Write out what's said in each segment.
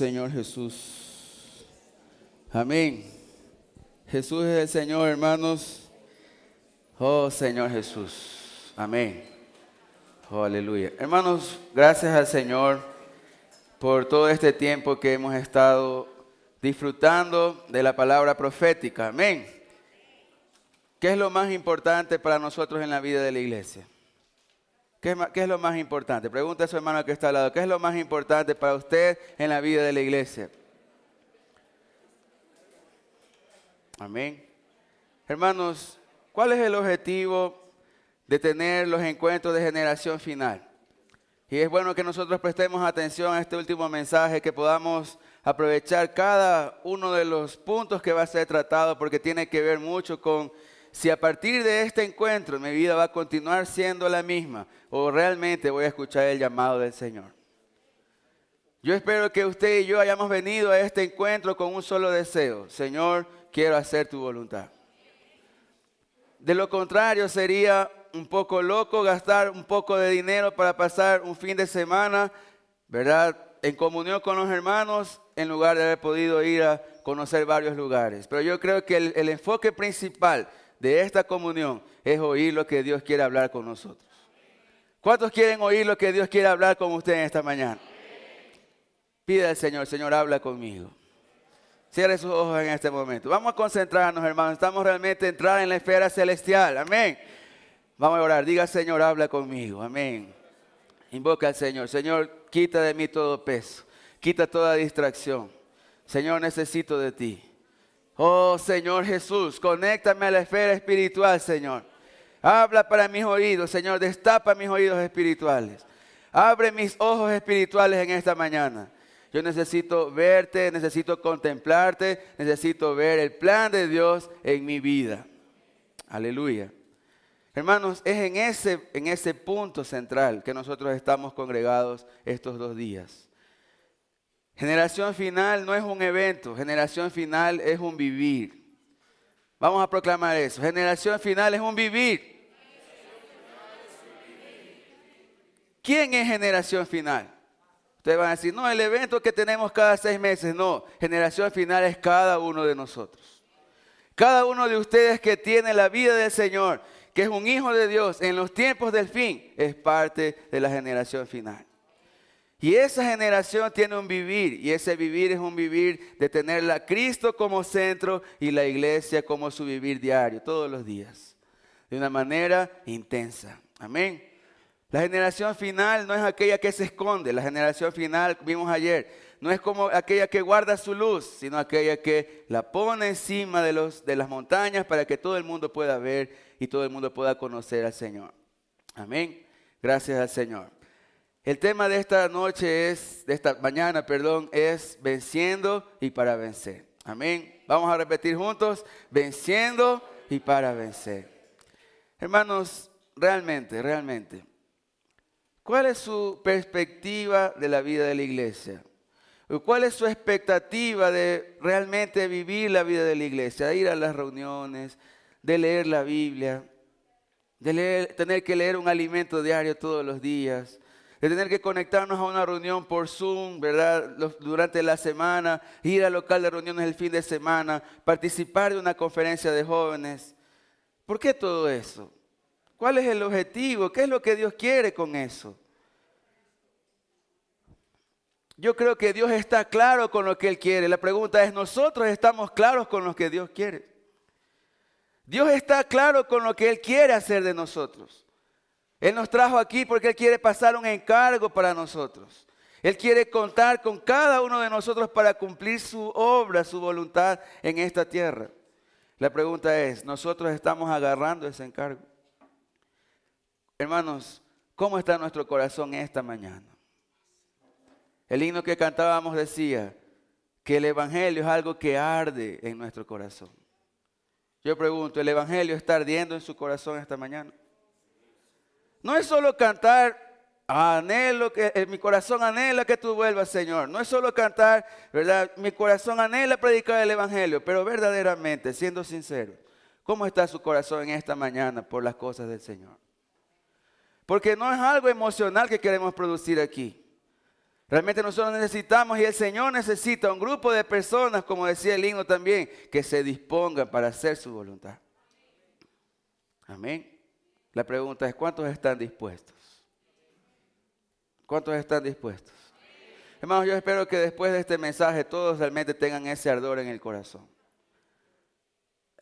Señor Jesús. Amén. Jesús es el Señor, hermanos. Oh Señor Jesús. Amén. Oh, aleluya. Hermanos, gracias al Señor por todo este tiempo que hemos estado disfrutando de la palabra profética. Amén. ¿Qué es lo más importante para nosotros en la vida de la iglesia? ¿Qué es, lo más importante? Pregunta a su hermano que está al lado. ¿Qué es lo más importante para usted en la vida de la iglesia? Amén. Hermanos, ¿cuál es el objetivo de tener los encuentros de generación final? Y es bueno que nosotros prestemos atención a este último mensaje, que podamos aprovechar cada uno de los puntos que va a ser tratado, porque tiene que ver mucho con si a partir de este encuentro mi vida va a continuar siendo la misma o realmente voy a escuchar el llamado del Señor. Yo espero que usted y yo hayamos venido a este encuentro con un solo deseo. Señor, quiero hacer tu voluntad. De lo contrario, sería un poco loco gastar un poco de dinero para pasar un fin de semana, ¿verdad? En comunión con los hermanos, en lugar de haber podido ir a conocer varios lugares. Pero yo creo que el, el enfoque principal de esta comunión es oír lo que Dios quiere hablar con nosotros. ¿Cuántos quieren oír lo que Dios quiere hablar con usted en esta mañana? Pide al Señor, Señor, habla conmigo. Cierre sus ojos en este momento. Vamos a concentrarnos, hermanos. Estamos realmente entrando en la esfera celestial. Amén. Vamos a orar. Diga, Señor, habla conmigo. Amén. Invoca al Señor. Señor, quita de mí todo peso. Quita toda distracción. Señor, necesito de ti. Oh Señor Jesús, conéctame a la esfera espiritual, Señor. Habla para mis oídos, Señor, destapa mis oídos espirituales. Abre mis ojos espirituales en esta mañana. Yo necesito verte, necesito contemplarte, necesito ver el plan de Dios en mi vida. Aleluya. Hermanos, es en ese, en ese punto central que nosotros estamos congregados estos dos días. Generación final no es un evento, generación final es un vivir. Vamos a proclamar eso. Generación final es un vivir. ¿Quién es generación final? Ustedes van a decir, no, el evento que tenemos cada seis meses. No, generación final es cada uno de nosotros. Cada uno de ustedes que tiene la vida del Señor, que es un hijo de Dios en los tiempos del fin, es parte de la generación final. Y esa generación tiene un vivir, y ese vivir es un vivir de tener a Cristo como centro y la iglesia como su vivir diario, todos los días, de una manera intensa. Amén. La generación final no es aquella que se esconde, la generación final, vimos ayer, no es como aquella que guarda su luz, sino aquella que la pone encima de, los, de las montañas para que todo el mundo pueda ver y todo el mundo pueda conocer al Señor. Amén. Gracias al Señor. El tema de esta noche es, de esta mañana, perdón, es venciendo y para vencer. Amén. Vamos a repetir juntos, venciendo y para vencer. Hermanos, realmente, realmente, ¿cuál es su perspectiva de la vida de la iglesia? ¿Cuál es su expectativa de realmente vivir la vida de la iglesia? De ir a las reuniones, de leer la Biblia, de tener que leer un alimento diario todos los días, de tener que conectarnos a una reunión por Zoom, ¿verdad? Durante la semana, ir al local de reuniones el fin de semana, participar de una conferencia de jóvenes. ¿Por qué todo eso? ¿Cuál es el objetivo? ¿Qué es lo que Dios quiere con eso? Yo creo que Dios está claro con lo que Él quiere. La pregunta es, ¿nosotros estamos claros con lo que Dios quiere? Dios está claro con lo que Él quiere hacer de nosotros. Él nos trajo aquí porque Él quiere pasar un encargo para nosotros. Él quiere contar con cada uno de nosotros para cumplir su obra, su voluntad en esta tierra. La pregunta es, ¿nosotros estamos agarrando ese encargo? Hermanos, ¿cómo está nuestro corazón esta mañana? El himno que cantábamos decía que el Evangelio es algo que arde en nuestro corazón. Yo pregunto, ¿el Evangelio está ardiendo en su corazón esta mañana? No es solo cantar, anhelo que eh, mi corazón anhela que tú vuelvas, Señor. No es solo cantar, ¿verdad? Mi corazón anhela predicar el Evangelio, pero verdaderamente, siendo sincero, ¿cómo está su corazón en esta mañana por las cosas del Señor? Porque no es algo emocional que queremos producir aquí. Realmente nosotros necesitamos y el Señor necesita un grupo de personas, como decía el himno también, que se dispongan para hacer su voluntad. Amén. La pregunta es, ¿cuántos están dispuestos? ¿Cuántos están dispuestos? Hermanos, yo espero que después de este mensaje todos realmente tengan ese ardor en el corazón.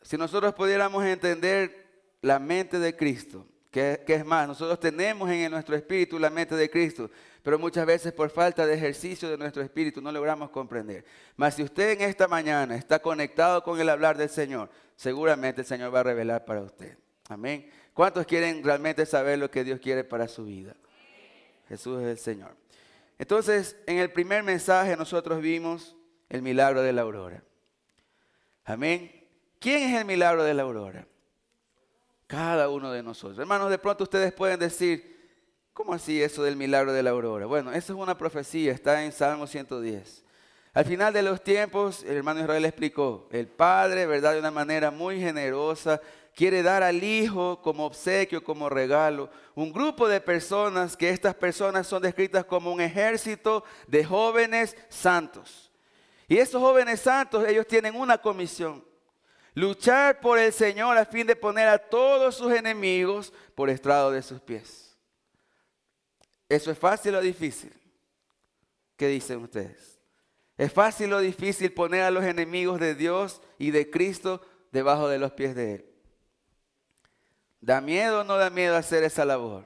Si nosotros pudiéramos entender la mente de Cristo, que, es más, nosotros tenemos en nuestro espíritu la mente de Cristo, pero muchas veces por falta de ejercicio de nuestro espíritu no logramos comprender. Mas si usted en esta mañana está conectado con el hablar del Señor, seguramente el Señor va a revelar para usted. Amén. ¿Cuántos quieren realmente saber lo que Dios quiere para su vida? Jesús es el Señor. Entonces, en el primer mensaje nosotros vimos el milagro de la aurora. Amén. ¿Quién es el milagro de la aurora? Cada uno de nosotros. Hermanos, de pronto ustedes pueden decir, ¿cómo así eso del milagro de la aurora? Bueno, eso es una profecía, está en Salmo 110. Al final de los tiempos, el hermano Israel explicó, el Padre, ¿verdad? De una manera muy generosa, quiere dar al Hijo como obsequio, como regalo, un grupo de personas que estas personas son descritas como un ejército de jóvenes santos. Y esos jóvenes santos, ellos tienen una comisión. Luchar por el Señor a fin de poner a todos sus enemigos por estrado de sus pies. ¿Eso es fácil o difícil? ¿Qué dicen ustedes? ¿Es fácil o difícil poner a los enemigos de Dios y de Cristo debajo de los pies de Él? ¿Da miedo o no da miedo hacer esa labor?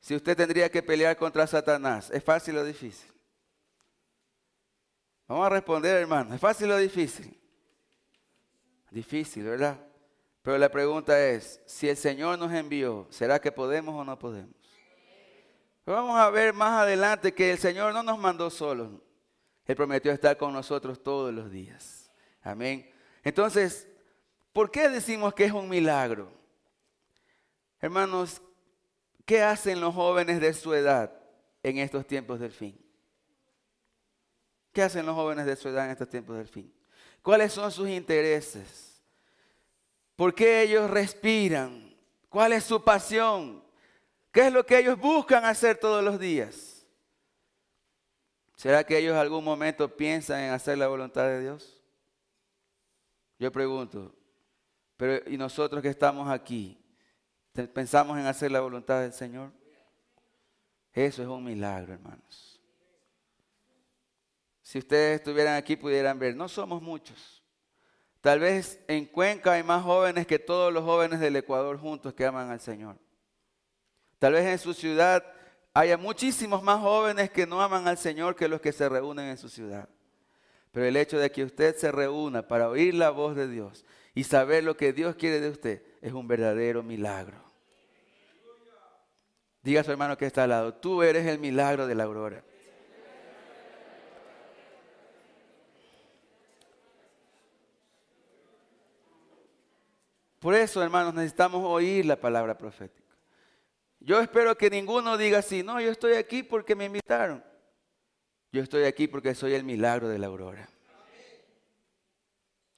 Si usted tendría que pelear contra Satanás, ¿es fácil o difícil? Vamos a responder, hermano. ¿Es fácil o difícil? Difícil, ¿verdad? Pero la pregunta es, si el Señor nos envió, ¿será que podemos o no podemos? vamos a ver más adelante que el Señor no nos mandó solos. Él prometió estar con nosotros todos los días. Amén. Entonces, ¿por qué decimos que es un milagro? Hermanos, ¿qué hacen los jóvenes de su edad en estos tiempos del fin? ¿Qué hacen los jóvenes de su edad en estos tiempos del fin? ¿Cuáles son sus intereses? ¿Por qué ellos respiran? ¿Cuál es su pasión? ¿Qué es lo que ellos buscan hacer todos los días? ¿Será que ellos algún momento piensan en hacer la voluntad de Dios? Yo pregunto, pero ¿y nosotros que estamos aquí? ¿Pensamos en hacer la voluntad del Señor? Eso es un milagro, hermanos. Si ustedes estuvieran aquí pudieran ver, no somos muchos. Tal vez en Cuenca hay más jóvenes que todos los jóvenes del Ecuador juntos que aman al Señor. Tal vez en su ciudad haya muchísimos más jóvenes que no aman al Señor que los que se reúnen en su ciudad. Pero el hecho de que usted se reúna para oír la voz de Dios y saber lo que Dios quiere de usted es un verdadero milagro. Diga a su hermano que está al lado, tú eres el milagro de la aurora. Por eso, hermanos, necesitamos oír la palabra profética. Yo espero que ninguno diga así, no, yo estoy aquí porque me invitaron. Yo estoy aquí porque soy el milagro de la aurora.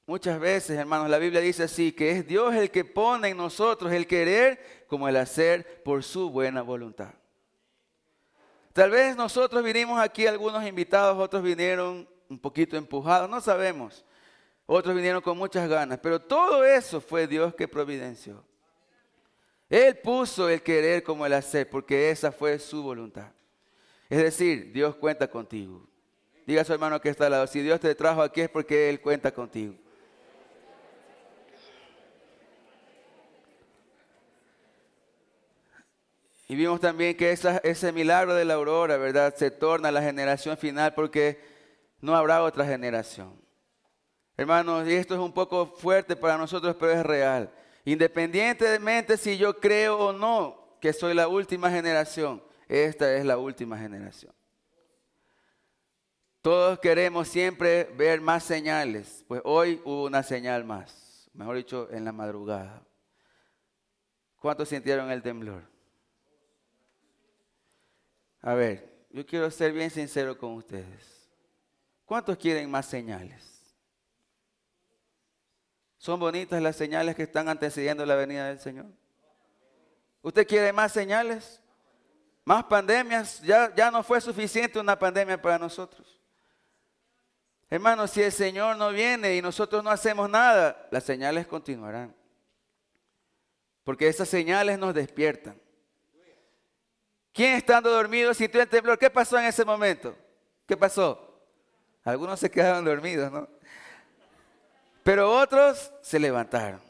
Muchas veces, hermanos, la Biblia dice así, que es Dios el que pone en nosotros el querer como el hacer por su buena voluntad. Tal vez nosotros vinimos aquí, algunos invitados, otros vinieron un poquito empujados, no sabemos. Otros vinieron con muchas ganas, pero todo eso fue Dios que providenció. Él puso el querer como el hacer, porque esa fue su voluntad. Es decir, Dios cuenta contigo. Diga a su hermano que está al lado, si Dios te trajo aquí es porque Él cuenta contigo. Y vimos también que ese milagro de la aurora, ¿verdad? Se torna la generación final porque no habrá otra generación. Hermanos, y esto es un poco fuerte para nosotros, pero es real. Independientemente si yo creo o no que soy la última generación, esta es la última generación. Todos queremos siempre ver más señales, pues hoy hubo una señal más, mejor dicho, en la madrugada. ¿Cuántos sintieron el temblor? A ver, yo quiero ser bien sincero con ustedes. ¿Cuántos quieren más señales? ¿Son bonitas las señales que están antecediendo la venida del Señor? ¿Usted quiere más señales? más pandemias, ya, ya no fue suficiente una pandemia para nosotros. Hermanos, si el Señor no viene y nosotros no hacemos nada, las señales continuarán. Porque esas señales nos despiertan. ¿Quién estando dormido sintió el temblor? ¿Qué pasó en ese momento? ¿Qué pasó? Algunos se quedaron dormidos, ¿no? Pero otros se levantaron.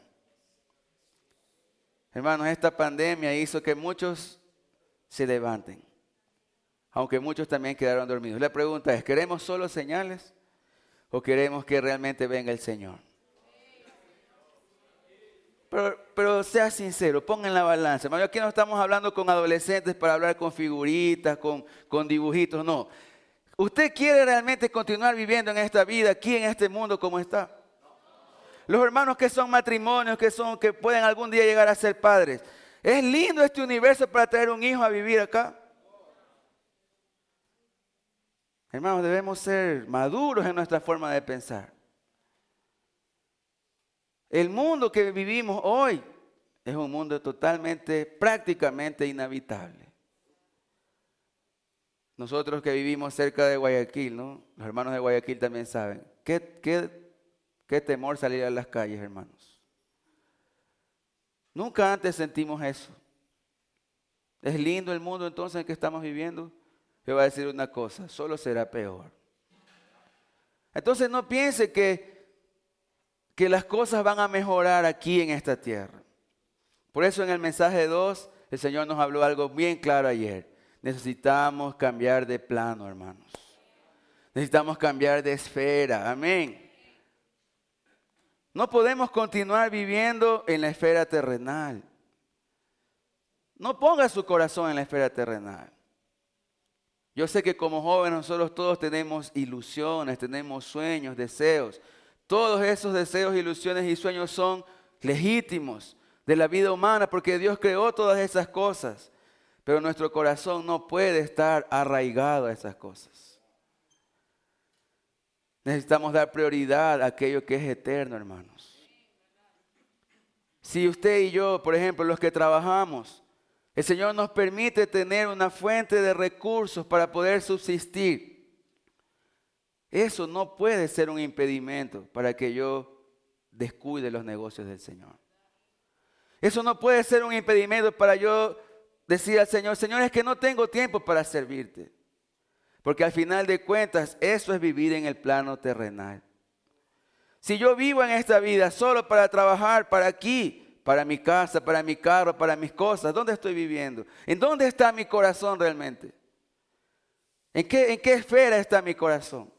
Hermanos, esta pandemia hizo que muchos se levanten, aunque muchos también quedaron dormidos. La pregunta es, ¿queremos solo señales o queremos que realmente venga el Señor? Pero, sea sincero, pongan la balanza. Aquí no estamos hablando con adolescentes para hablar con figuritas, con, con dibujitos, no. ¿Usted quiere realmente continuar viviendo en esta vida, aquí en este mundo como está? Los hermanos que son matrimonios, que, son, que pueden algún día llegar a ser padres. ¿Es lindo este universo para traer un hijo a vivir acá? Hermanos, debemos ser maduros en nuestra forma de pensar. El mundo que vivimos hoy es un mundo totalmente, prácticamente inhabitable. Nosotros que vivimos cerca de Guayaquil. Los hermanos de Guayaquil también saben. ¿Qué, qué Qué temor salir a las calles, hermanos. Nunca antes sentimos eso. Es lindo el mundo entonces en que estamos viviendo. Yo voy a decir una cosa, solo será peor. Entonces no piense que, que las cosas van a mejorar aquí en esta tierra. Por eso en el mensaje 2 el Señor nos habló algo bien claro ayer. Necesitamos cambiar de plano, hermanos. Necesitamos cambiar de esfera. Amén. No podemos continuar viviendo en la esfera terrenal. No ponga su corazón en la esfera terrenal. Yo sé que como jóvenes nosotros todos tenemos ilusiones, tenemos sueños, deseos. Todos esos deseos, ilusiones y sueños son legítimos de la vida humana porque Dios creó todas esas cosas. Pero nuestro corazón no puede estar arraigado a esas cosas. Necesitamos dar prioridad a aquello que es eterno, hermanos. Si usted y yo, por ejemplo, los que trabajamos, el Señor nos permite tener una fuente de recursos para poder subsistir. Eso no puede ser un impedimento para que yo descuide los negocios del Señor. Eso no puede ser un impedimento para yo decir al Señor, Señor, es que no tengo tiempo para servirte. Porque al final de cuentas, eso es vivir en el plano terrenal. Si yo vivo en esta vida solo para trabajar para aquí, para mi casa, para mi carro, para mis cosas, ¿dónde estoy viviendo? ¿En dónde está mi corazón realmente? ¿En qué, en qué esfera está mi corazón?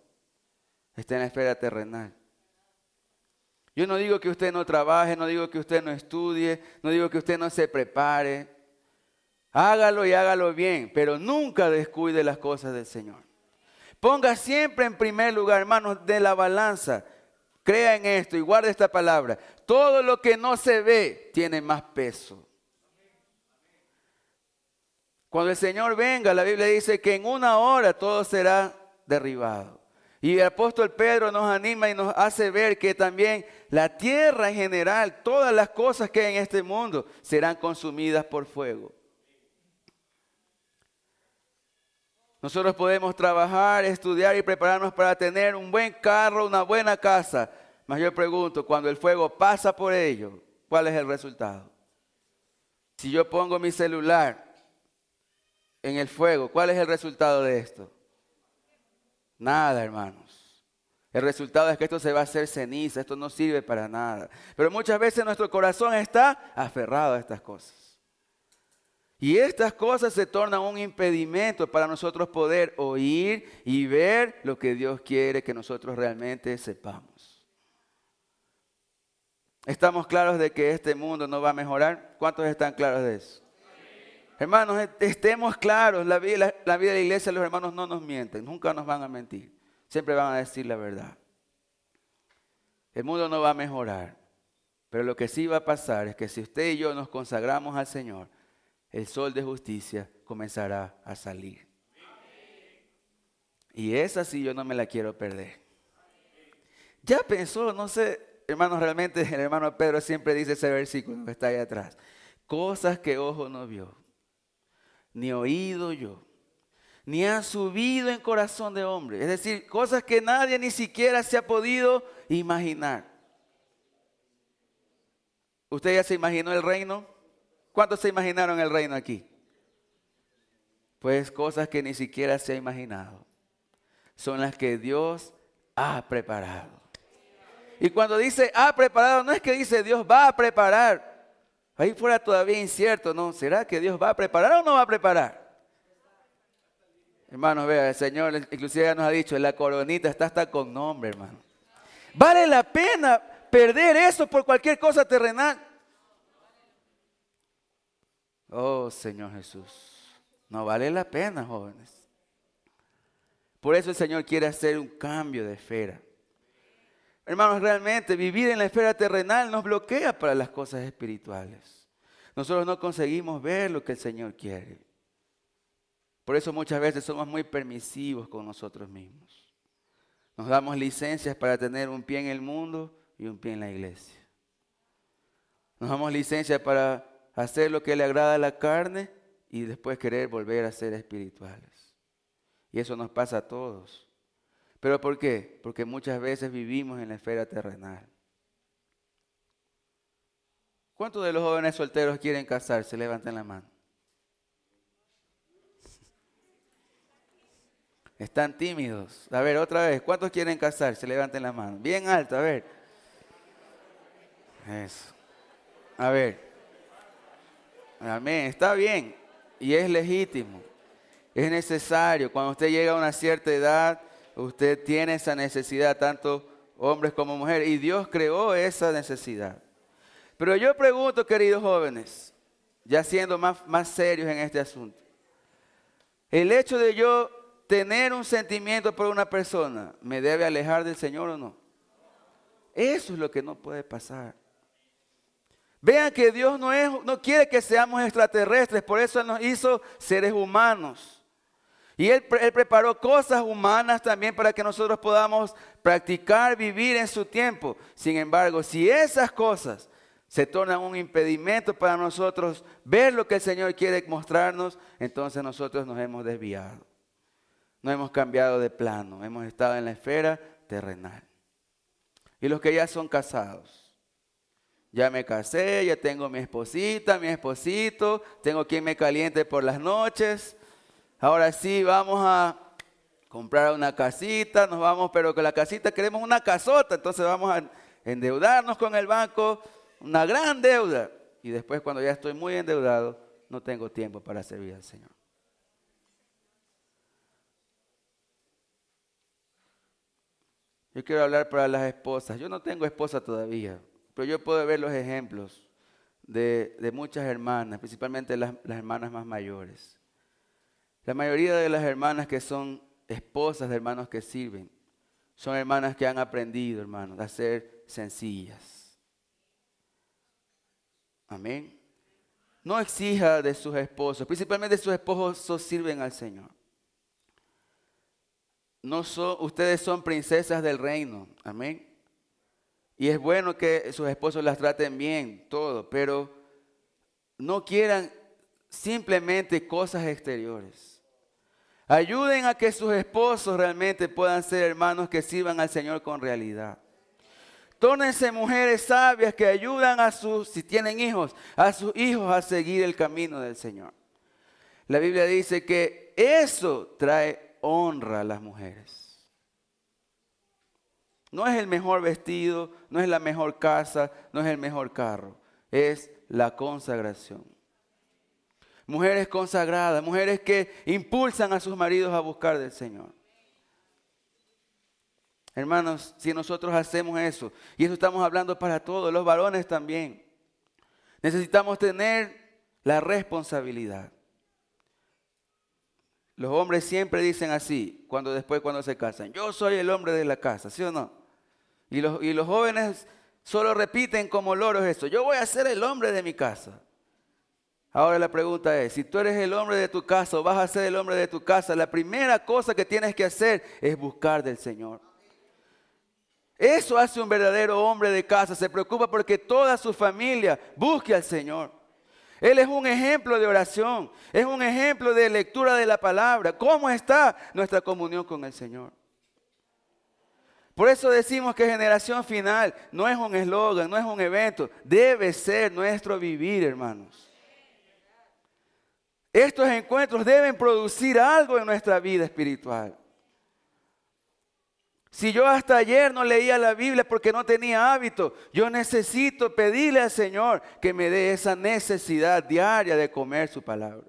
Está en la esfera terrenal. Yo no digo que usted no trabaje, no digo que usted no estudie, no digo que usted no se prepare. Hágalo y hágalo bien, pero nunca descuide las cosas del Señor. Ponga siempre en primer lugar, hermanos, de la balanza. Crea en esto y guarde esta palabra. Todo lo que no se ve tiene más peso. Cuando el Señor venga, la Biblia dice que en una hora todo será derribado. Y el apóstol Pedro nos anima y nos hace ver que también la tierra en general, todas las cosas que hay en este mundo serán consumidas por fuego. Nosotros podemos trabajar, estudiar y prepararnos para tener un buen carro, una buena casa. Mas yo pregunto, cuando el fuego pasa por ello, ¿cuál es el resultado? Si yo pongo mi celular en el fuego, ¿cuál es el resultado de esto? Nada, hermanos. El resultado es que esto se va a hacer ceniza, esto no sirve para nada. Pero muchas veces nuestro corazón está aferrado a estas cosas. Y estas cosas se tornan un impedimento para nosotros poder oír y ver lo que Dios quiere que nosotros realmente sepamos. ¿Estamos claros de que este mundo no va a mejorar? ¿Cuántos están claros de eso? Hermanos, estemos claros, la vida, la vida de la iglesia, los hermanos no nos mienten, nunca nos van a mentir, siempre van a decir la verdad. El mundo no va a mejorar, pero lo que sí va a pasar es que si usted y yo nos consagramos al Señor, el sol de justicia comenzará a salir. Y esa sí yo no me la quiero perder. Ya pensó, no sé, hermanos, realmente el hermano Pedro siempre dice ese versículo que está ahí atrás. Cosas que ojo no vio, ni oído yo, ni han subido en corazón de hombre. Es decir, cosas que nadie ni siquiera se ha podido imaginar. ¿Usted ya se imaginó el reino? ¿Cuántos se imaginaron el reino aquí? Pues cosas que ni siquiera se ha imaginado. Son las que Dios ha preparado. Y cuando dice ha preparado, no es que dice Dios va a preparar. Ahí fuera todavía incierto, ¿no? ¿Será que Dios va a preparar o no va a preparar? Hermanos, vea, el Señor inclusive ya nos ha dicho, la coronita está hasta con nombre, hermano. Vale la pena perder eso por cualquier cosa terrenal. Oh, Señor Jesús, no vale la pena, jóvenes. Por eso el Señor quiere hacer un cambio de esfera. Hermanos, realmente vivir en la esfera terrenal nos bloquea para las cosas espirituales. Nosotros no conseguimos ver lo que el Señor quiere. Por eso muchas veces somos muy permisivos con nosotros mismos. Nos damos licencias para tener un pie en el mundo y un pie en la iglesia. Nos damos licencias para hacer lo que le agrada a la carne y después querer volver a ser espirituales. Y eso nos pasa a todos. ¿Pero por qué? Porque muchas veces vivimos en la esfera terrenal. ¿Cuántos de los jóvenes solteros quieren casarse? Levanten la mano. Están tímidos. A ver, otra vez. ¿Cuántos quieren casarse? Levanten la mano. Bien alto, a ver. Eso. A ver. Amén. Está bien. Y es legítimo. Es necesario. Cuando usted llega a una cierta edad, usted tiene esa necesidad, tanto hombres como mujeres, y Dios creó esa necesidad. Pero yo pregunto, queridos jóvenes, ya siendo más, más serios en este asunto, el hecho de yo tener un sentimiento por una persona, ¿me debe alejar del Señor o no? Eso es lo que no puede pasar. Vean que Dios no, es, no quiere que seamos extraterrestres, por eso nos hizo seres humanos. Y él, preparó cosas humanas también para que nosotros podamos practicar, vivir en su tiempo. Sin embargo, si esas cosas se tornan un impedimento para nosotros ver lo que el Señor quiere mostrarnos, entonces nosotros nos hemos desviado. No hemos cambiado de plano, hemos estado en la esfera terrenal. Y los que ya son casados, ya me casé, ya tengo mi esposita, mi esposito, tengo quien me caliente por las noches, Ahora sí, vamos a comprar una casita, nos vamos, pero con la casita queremos una casota, entonces vamos a endeudarnos con el banco, una gran deuda. Y después cuando ya estoy muy endeudado, no tengo tiempo para servir al Señor. Yo quiero hablar para las esposas. Yo no tengo esposa todavía, pero yo puedo ver los ejemplos de, muchas hermanas, principalmente las hermanas más mayores. La mayoría de las hermanas que son esposas de hermanos que sirven, son hermanas que han aprendido, hermanos, a ser sencillas. Amén. No exija de sus esposos, principalmente sus esposos sirven al Señor. No son, ustedes son princesas del reino. Amén. Y es bueno que sus esposos las traten bien, todo, pero no quieran simplemente cosas exteriores. Ayuden a que sus esposos realmente puedan ser hermanos que sirvan al Señor con realidad. Tórnense mujeres sabias que ayudan a sus, si tienen hijos, a sus hijos a seguir el camino del Señor. La Biblia dice que eso trae honra a las mujeres. No es el mejor vestido, no es la mejor casa, no es el mejor carro, es la consagración mujeres consagradas, mujeres que impulsan a sus maridos a buscar del Señor. Hermanos, si nosotros hacemos eso, y eso estamos hablando para todos, los varones también, necesitamos tener la responsabilidad. Los hombres siempre dicen así, cuando después cuando se casan, yo soy el hombre de la casa, ¿sí o no? Y los, y los jóvenes solo repiten como loros eso, yo voy a ser el hombre de mi casa. Ahora la pregunta es, si tú eres el hombre de tu casa o vas a ser el hombre de tu casa, la primera cosa que tienes que hacer es buscar del Señor. Eso hace un verdadero hombre de casa, se preocupa porque toda su familia busque al Señor. Él es un ejemplo de oración, es un ejemplo de lectura de la palabra. ¿Cómo está nuestra comunión con el Señor? Por eso decimos que generación final no es un eslogan, no es un evento, debe ser nuestro vivir, hermanos. Estos encuentros deben producir algo en nuestra vida espiritual. Si yo hasta ayer no leía la Biblia porque no tenía hábito, yo necesito pedirle al Señor que me dé esa necesidad diaria de comer su palabra.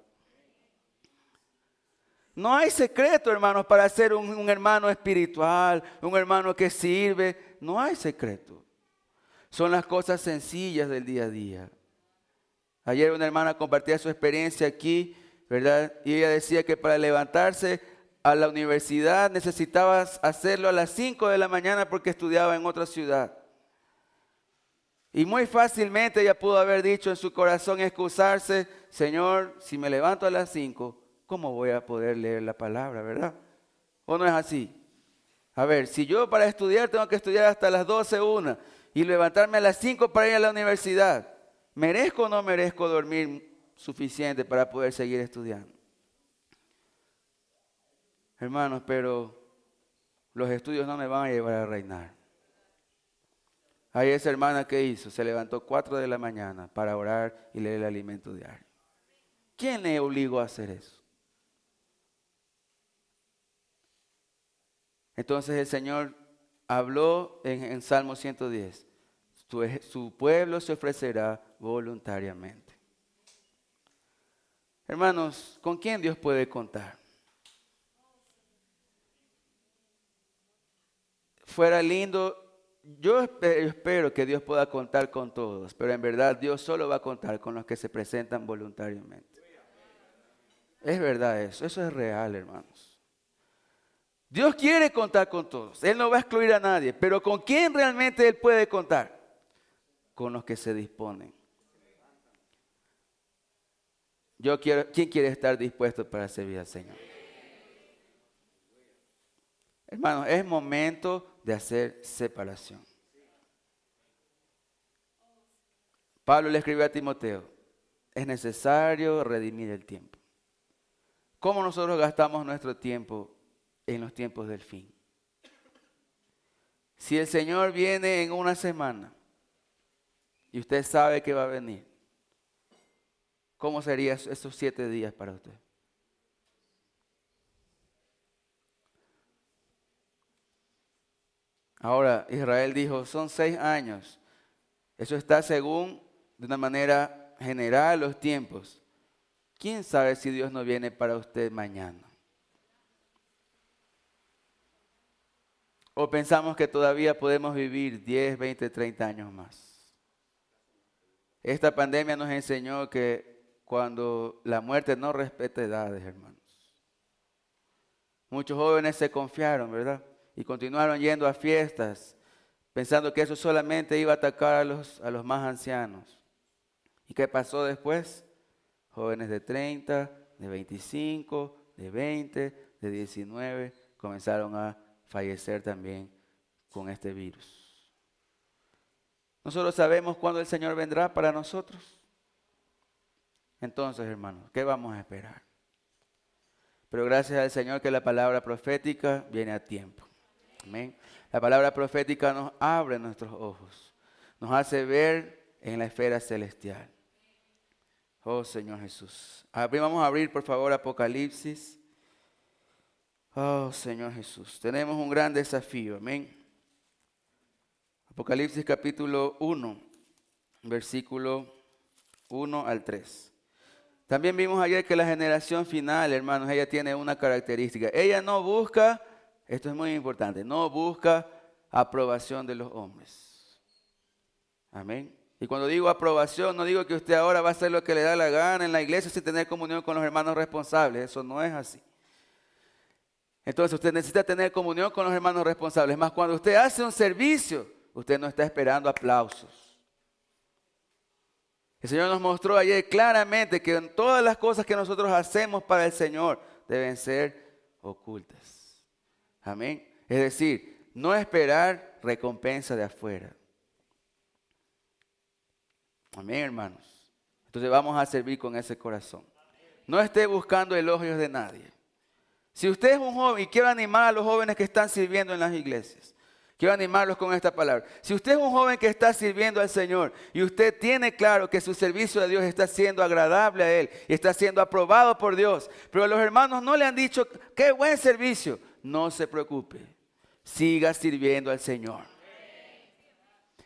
No hay secreto, hermanos, para ser un, hermano espiritual, un hermano que sirve. No hay secreto. Son las cosas sencillas del día a día. Ayer una hermana compartía su experiencia aquí, ¿verdad? Y ella decía que para levantarse a la universidad necesitaba hacerlo a las 5 de la mañana porque estudiaba en otra ciudad. Y muy fácilmente ella pudo haber dicho en su corazón excusarse, Señor, si me levanto a las 5, ¿cómo voy a poder leer la palabra, verdad? ¿O no es así? A ver, si yo para estudiar tengo que estudiar hasta las 12, una, y levantarme a las 5 para ir a la universidad, ¿merezco o no merezco dormir suficiente para poder seguir estudiando? Hermanos, pero los estudios no me van a llevar a reinar. Hay esa hermana que hizo, se levantó 4 de la mañana para orar y leer el alimento diario. ¿Quién le obligó a hacer eso? Entonces el Señor habló en, en Salmo 110, su, pueblo se ofrecerá voluntariamente. Hermanos, ¿con quién Dios puede contar? fuera lindo, yo espero que Dios pueda contar con todos, pero en verdad Dios solo va a contar con los que se presentan voluntariamente. Es verdad eso, eso es real, hermanos. Dios quiere contar con todos, Él no va a excluir a nadie, pero ¿con quién realmente Él puede contar? Con los que se disponen. Yo quiero, ¿quién quiere estar dispuesto para servir al Señor? Hermanos, es momento de hacer separación. Pablo le escribió a Timoteo, es necesario redimir el tiempo. ¿Cómo nosotros gastamos nuestro tiempo en los tiempos del fin? Si el Señor viene en una semana y usted sabe que va a venir, ¿cómo serían esos siete días para usted? Ahora, Israel dijo, son seis años. Eso está según, de una manera general, los tiempos. ¿Quién sabe si Dios no viene para usted mañana? ¿O pensamos que todavía podemos vivir 10, 20, 30 años más? Esta pandemia nos enseñó que cuando la muerte no respeta edades, hermanos. Muchos jóvenes se confiaron, ¿verdad? y continuaron yendo a fiestas, pensando que eso solamente iba a atacar a los, a los más ancianos. ¿Y qué pasó después? Jóvenes de 30, de 25, de 20, de 19 comenzaron a fallecer también con este virus. Nosotros sabemos cuándo el Señor vendrá para nosotros. Entonces, hermanos, ¿qué vamos a esperar? Pero gracias al Señor que la palabra profética viene a tiempo. Amén. La palabra profética nos abre nuestros ojos, nos hace ver en la esfera celestial. Oh Señor Jesús. Vamos a abrir por favor Apocalipsis. Oh Señor Jesús. Tenemos un gran desafío. Amén. Apocalipsis capítulo 1, versículo 1 al 3. También vimos ayer que la generación final, hermanos, ella tiene una característica. Ella no busca esto es muy importante. No busca aprobación de los hombres. Amén. Y cuando digo aprobación, no digo que usted ahora va a hacer lo que le da la gana en la iglesia sin tener comunión con los hermanos responsables. Eso no es así. Entonces usted necesita tener comunión con los hermanos responsables. Más cuando usted hace un servicio, usted no está esperando aplausos. El Señor nos mostró ayer claramente que todas las cosas que nosotros hacemos para el Señor deben ser ocultas. Amén. Es decir, no esperar recompensa de afuera. Amén, hermanos. Entonces vamos a servir con ese corazón. No esté buscando elogios de nadie. Si usted es un joven y quiero animar a los jóvenes que están sirviendo en las iglesias, quiero animarlos con esta palabra. Si usted es un joven que está sirviendo al Señor y usted tiene claro que su servicio a Dios está siendo agradable a Él y está siendo aprobado por Dios, pero los hermanos no le han dicho, qué buen servicio, no se preocupe, siga sirviendo al Señor.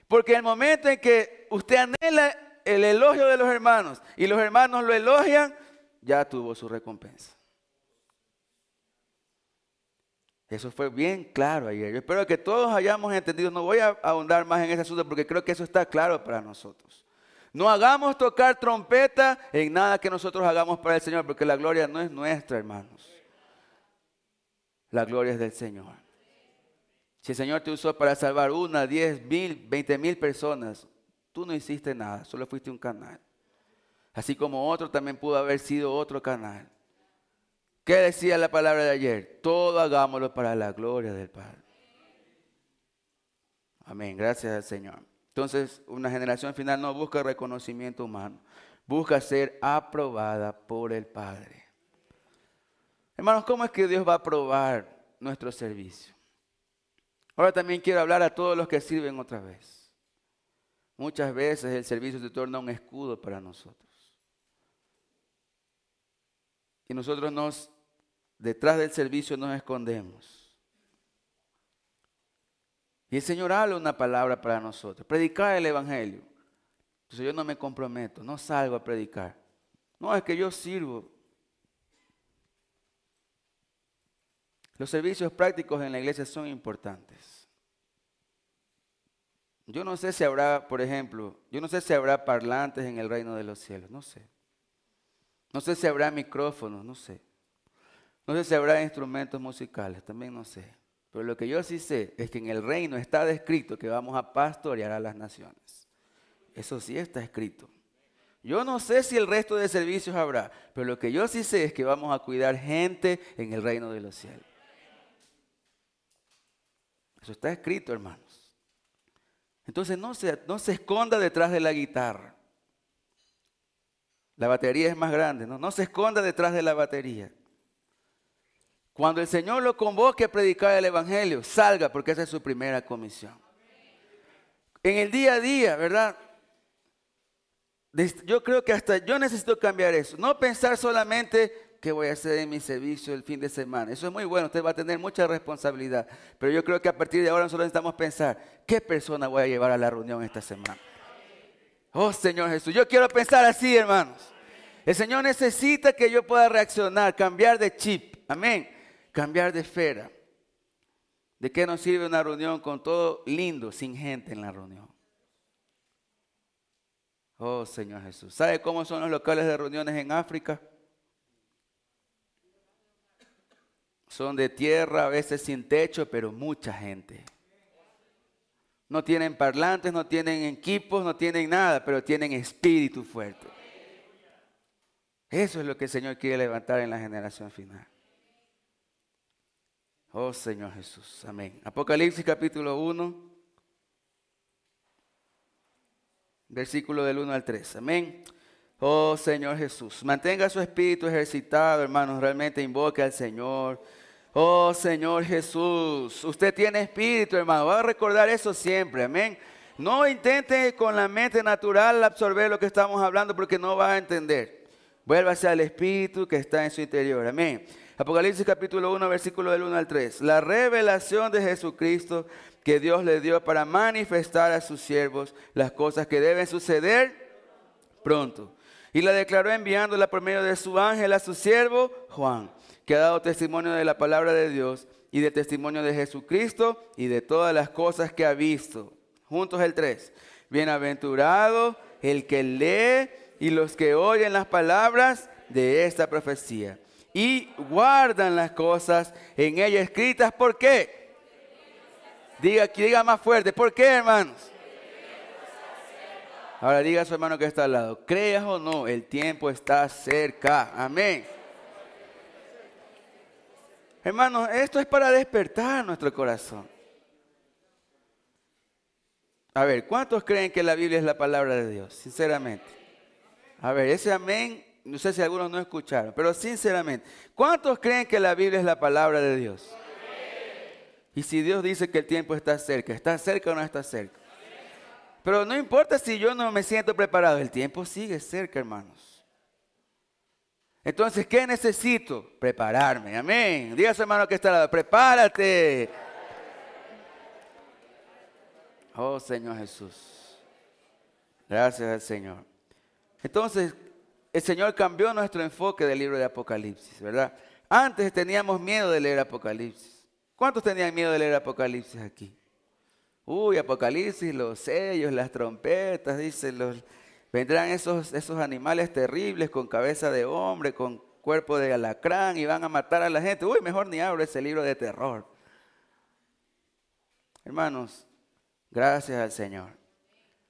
Porque el momento en que usted anhela el elogio de los hermanos y los hermanos lo elogian, ya tuvo su recompensa. Eso fue bien claro ayer. Yo espero que todos hayamos entendido. No voy a ahondar más en ese asunto porque creo que eso está claro para nosotros. No hagamos tocar trompeta en nada que nosotros hagamos para el Señor, porque la gloria no es nuestra, hermanos. La gloria es del Señor. Si el Señor te usó para salvar una, diez mil, veinte mil personas, tú no hiciste nada, solo fuiste un canal. Así como otro también pudo haber sido otro canal. ¿Qué decía la palabra de ayer? Todo hagámoslo para la gloria del Padre. Amén, gracias al Señor. Entonces, una generación final no busca reconocimiento humano, busca ser aprobada por el Padre. Hermanos, ¿cómo es que Dios va a aprobar nuestro servicio? Ahora también quiero hablar a todos los que sirven otra vez. Muchas veces el servicio se torna un escudo para nosotros. Y nosotros nos, detrás del servicio nos escondemos. Y el Señor habla una palabra para nosotros. Predicar el Evangelio. Entonces yo no me comprometo, no salgo a predicar. No, es que yo sirvo. Los servicios prácticos en la iglesia son importantes. Yo no sé si habrá, por ejemplo, yo no sé si habrá parlantes en el reino de los cielos, no sé. No sé si habrá micrófonos, no sé. No sé si habrá instrumentos musicales, también no sé. Pero lo que yo sí sé es que en el reino está descrito que vamos a pastorear a las naciones. Eso sí está escrito. Yo no sé si el resto de servicios habrá, pero lo que yo sí sé es que vamos a cuidar gente en el reino de los cielos. Eso está escrito, hermanos. Entonces no se, no se esconda detrás de la guitarra. La batería es más grande, ¿no? No se esconda detrás de la batería. Cuando el Señor lo convoque a predicar el Evangelio, salga porque esa es su primera comisión. En el día a día, ¿verdad? Yo creo que hasta yo necesito cambiar eso. No pensar solamente qué voy a hacer en mi servicio el fin de semana. Eso es muy bueno, usted va a tener mucha responsabilidad. Pero yo creo que a partir de ahora nosotros necesitamos pensar, ¿qué persona voy a llevar a la reunión esta semana? Oh Señor Jesús, yo quiero pensar así, hermanos. El Señor necesita que yo pueda reaccionar, cambiar de chip. Amén. Cambiar de esfera. ¿De qué nos sirve una reunión con todo lindo, sin gente en la reunión? Oh Señor Jesús. ¿Sabe cómo son los locales de reuniones en África? Son de tierra, a veces sin techo, pero mucha gente. No tienen parlantes, no tienen equipos, no tienen nada, pero tienen espíritu fuerte. Eso es lo que el Señor quiere levantar en la generación final. Oh Señor Jesús, amén. Apocalipsis capítulo 1, versículo del 1 al 3, amén. Oh Señor Jesús, mantenga su espíritu ejercitado, hermanos, realmente invoque al Señor. Oh Señor Jesús, usted tiene espíritu, hermano. Va a recordar eso siempre, amén. No intente con la mente natural absorber lo que estamos hablando porque no va a entender. Vuélvase al espíritu que está en su interior, amén. Apocalipsis capítulo 1, versículo del 1 al 3. La revelación de Jesucristo que Dios le dio para manifestar a sus siervos las cosas que deben suceder pronto. Y la declaró enviándola por medio de su ángel a su siervo Juan que ha dado testimonio de la palabra de Dios y de testimonio de Jesucristo y de todas las cosas que ha visto. Juntos el 3. Bienaventurado el que lee y los que oyen las palabras de esta profecía y guardan las cosas en ella escritas. ¿Por qué? Diga, diga más fuerte. ¿Por qué, hermanos? Ahora diga a su hermano que está al lado. Creas o no, el tiempo está cerca. Amén. Hermanos, esto es para despertar nuestro corazón. A ver, ¿cuántos creen que la Biblia es la palabra de Dios? Sinceramente. A ver, ese amén, no sé si algunos no escucharon, pero sinceramente, ¿cuántos creen que la Biblia es la palabra de Dios? Y si Dios dice que el tiempo está cerca, ¿está cerca o no está cerca? Pero no importa si yo no me siento preparado, el tiempo sigue cerca, hermanos. Entonces, ¿qué necesito? Prepararme. Amén. Diga a su hermano que está al lado, prepárate. Oh Señor Jesús. Gracias al Señor. Entonces, el Señor cambió nuestro enfoque del libro de Apocalipsis, ¿verdad? Antes teníamos miedo de leer Apocalipsis. ¿Cuántos tenían miedo de leer Apocalipsis aquí? Uy, Apocalipsis, los sellos, las trompetas, dice, los, vendrán esos, esos animales terribles con cabeza de hombre, con cuerpo de alacrán y van a matar a la gente. Uy, mejor ni abro ese libro de terror. Hermanos, gracias al Señor.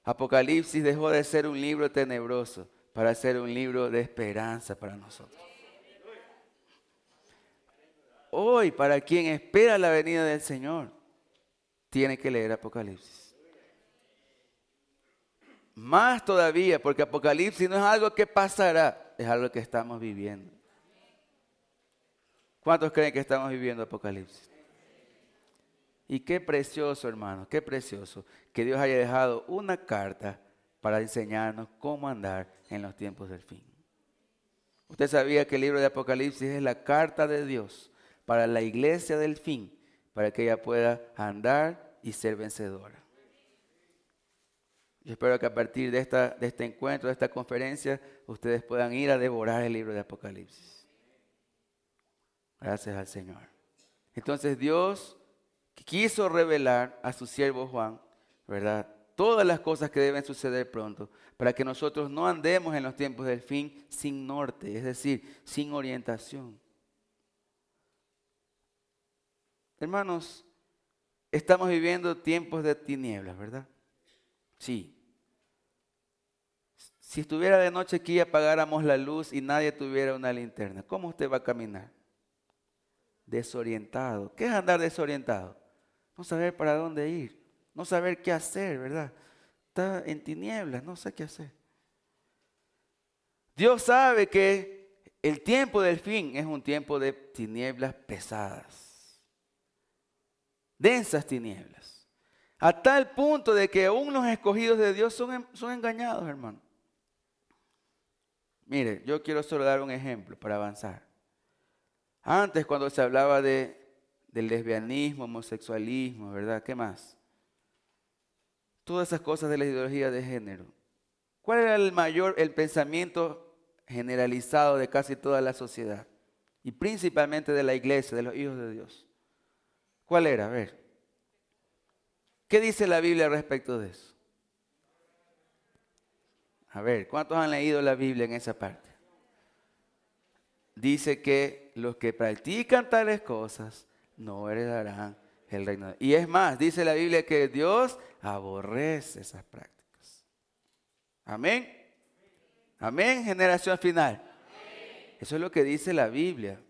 Apocalipsis dejó de ser un libro tenebroso para ser un libro de esperanza para nosotros. Hoy, para quien espera la venida del Señor, tiene que leer Apocalipsis. Más todavía, porque Apocalipsis no es algo que pasará, es algo que estamos viviendo. ¿Cuántos creen que estamos viviendo Apocalipsis? Y qué precioso, hermano, qué precioso que Dios haya dejado una carta para enseñarnos cómo andar en los tiempos del fin. Usted sabía que el libro de Apocalipsis es la carta de Dios para la iglesia del fin, para que ella pueda andar y ser vencedora. Yo espero que a partir de, esta, de este encuentro, de esta conferencia, ustedes puedan ir a devorar el libro de Apocalipsis. Gracias al Señor. Entonces Dios quiso revelar a su siervo Juan, ¿verdad? Todas las cosas que deben suceder pronto, para que nosotros no andemos en los tiempos del fin sin norte, es decir, sin orientación. Hermanos, Estamos viviendo tiempos de tinieblas, ¿verdad? Sí. Si estuviera de noche aquí apagáramos la luz y nadie tuviera una linterna, ¿cómo usted va a caminar? Desorientado. ¿Qué es andar desorientado? No saber para dónde ir, no saber qué hacer, ¿verdad? Está en tinieblas, no sé qué hacer. Dios sabe que el tiempo del fin es un tiempo de tinieblas pesadas densas tinieblas. A tal punto de que aún los escogidos de Dios son, son engañados, hermano. Mire, yo quiero solo dar un ejemplo para avanzar. Antes, cuando se hablaba de, del lesbianismo, homosexualismo, ¿verdad? ¿Qué más? Todas esas cosas de la ideología de género. ¿Cuál era el mayor, el pensamiento generalizado de casi toda la sociedad? Y principalmente de la iglesia, de los hijos de Dios. ¿Cuál era? A ver. ¿Qué dice la Biblia respecto de eso? A ver, ¿cuántos han leído la Biblia en esa parte? Dice que los que practican tales cosas no heredarán el reino. Y es más, dice la Biblia que Dios aborrece esas prácticas. Amén. Amén, generación final. Eso es lo que dice la Biblia.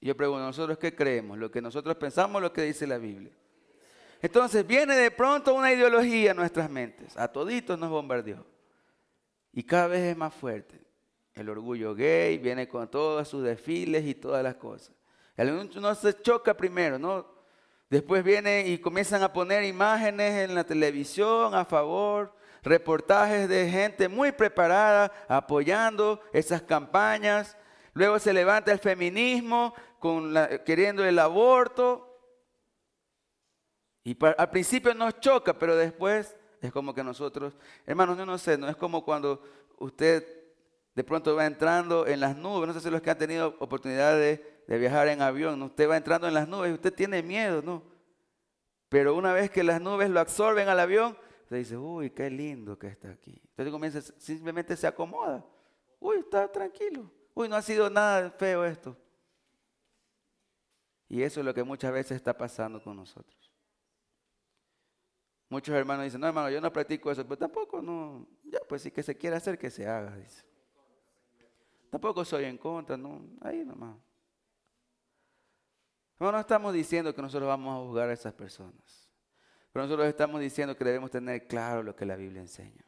Yo pregunto, ¿nosotros qué creemos? ¿Lo que nosotros pensamos lo que dice la Biblia? Entonces viene de pronto una ideología en nuestras mentes. A toditos nos bombardeó. Y cada vez es más fuerte. El orgullo gay viene con todos sus desfiles y todas las cosas. El uno se choca primero, ¿no? Después viene y comienzan a poner imágenes en la televisión a favor, reportajes de gente muy preparada apoyando esas campañas. Luego se levanta el feminismo queriendo el aborto. Y al principio nos choca, pero después es como que nosotros, hermanos, yo no sé, no es como cuando usted de pronto va entrando en las nubes, no sé si los que han tenido oportunidad de, de viajar en avión, usted va entrando en las nubes y usted tiene miedo, ¿no? Pero una vez que las nubes lo absorben al avión, usted dice, uy, qué lindo que está aquí. Entonces comienza, simplemente se acomoda. Uy, está tranquilo. Uy, no ha sido nada feo esto. Y eso es lo que muchas veces está pasando con nosotros. Muchos hermanos dicen, no hermano, yo no practico eso, pero tampoco no, ya pues si que se quiere hacer, que se haga, dice. Tampoco soy en contra, no, ahí nomás. No, estamos diciendo que nosotros vamos a juzgar a esas personas, pero nosotros estamos diciendo que debemos tener claro lo que la Biblia enseña.